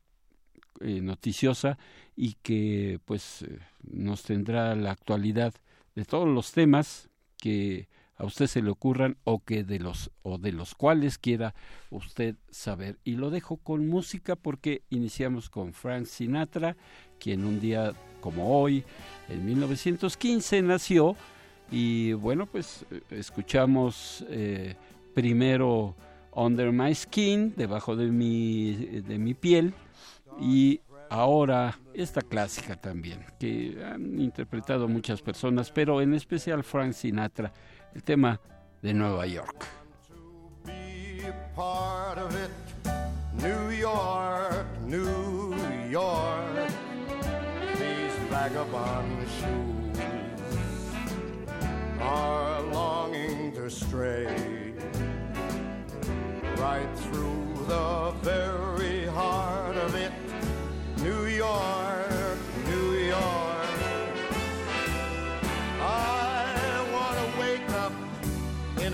eh, noticiosa y que pues eh, nos tendrá la actualidad de todos los temas que a usted se le ocurran o que de los o de los cuales quiera usted saber. Y lo dejo con música porque iniciamos con Frank Sinatra quien un día como hoy en 1915 nació. Y bueno pues escuchamos eh, primero Under My Skin debajo de mi de mi piel y ahora esta clásica también que han interpretado muchas personas pero en especial Frank Sinatra el tema de Nueva York. New York, New York, these vagabond shoes are longing to stray right through the very heart of it. New York,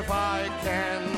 if I can.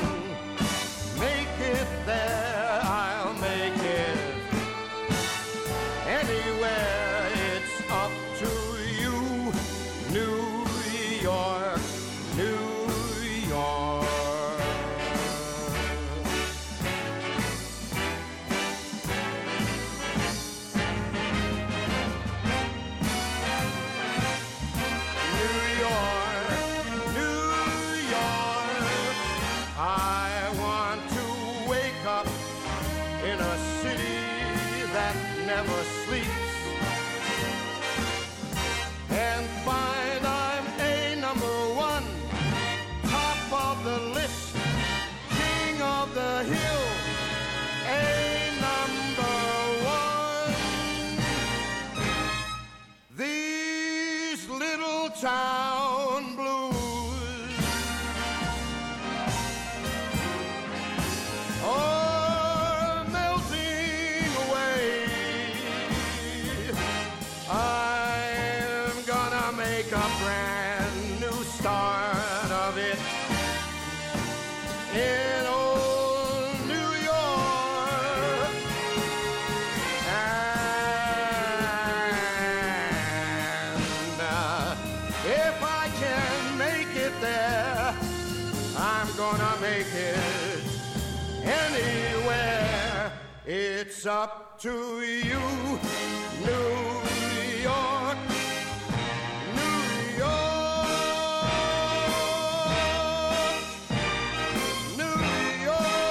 It's up to you, New York, New York, New York.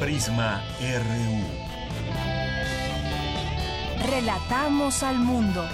Prisma RU. Relatamos al mundo.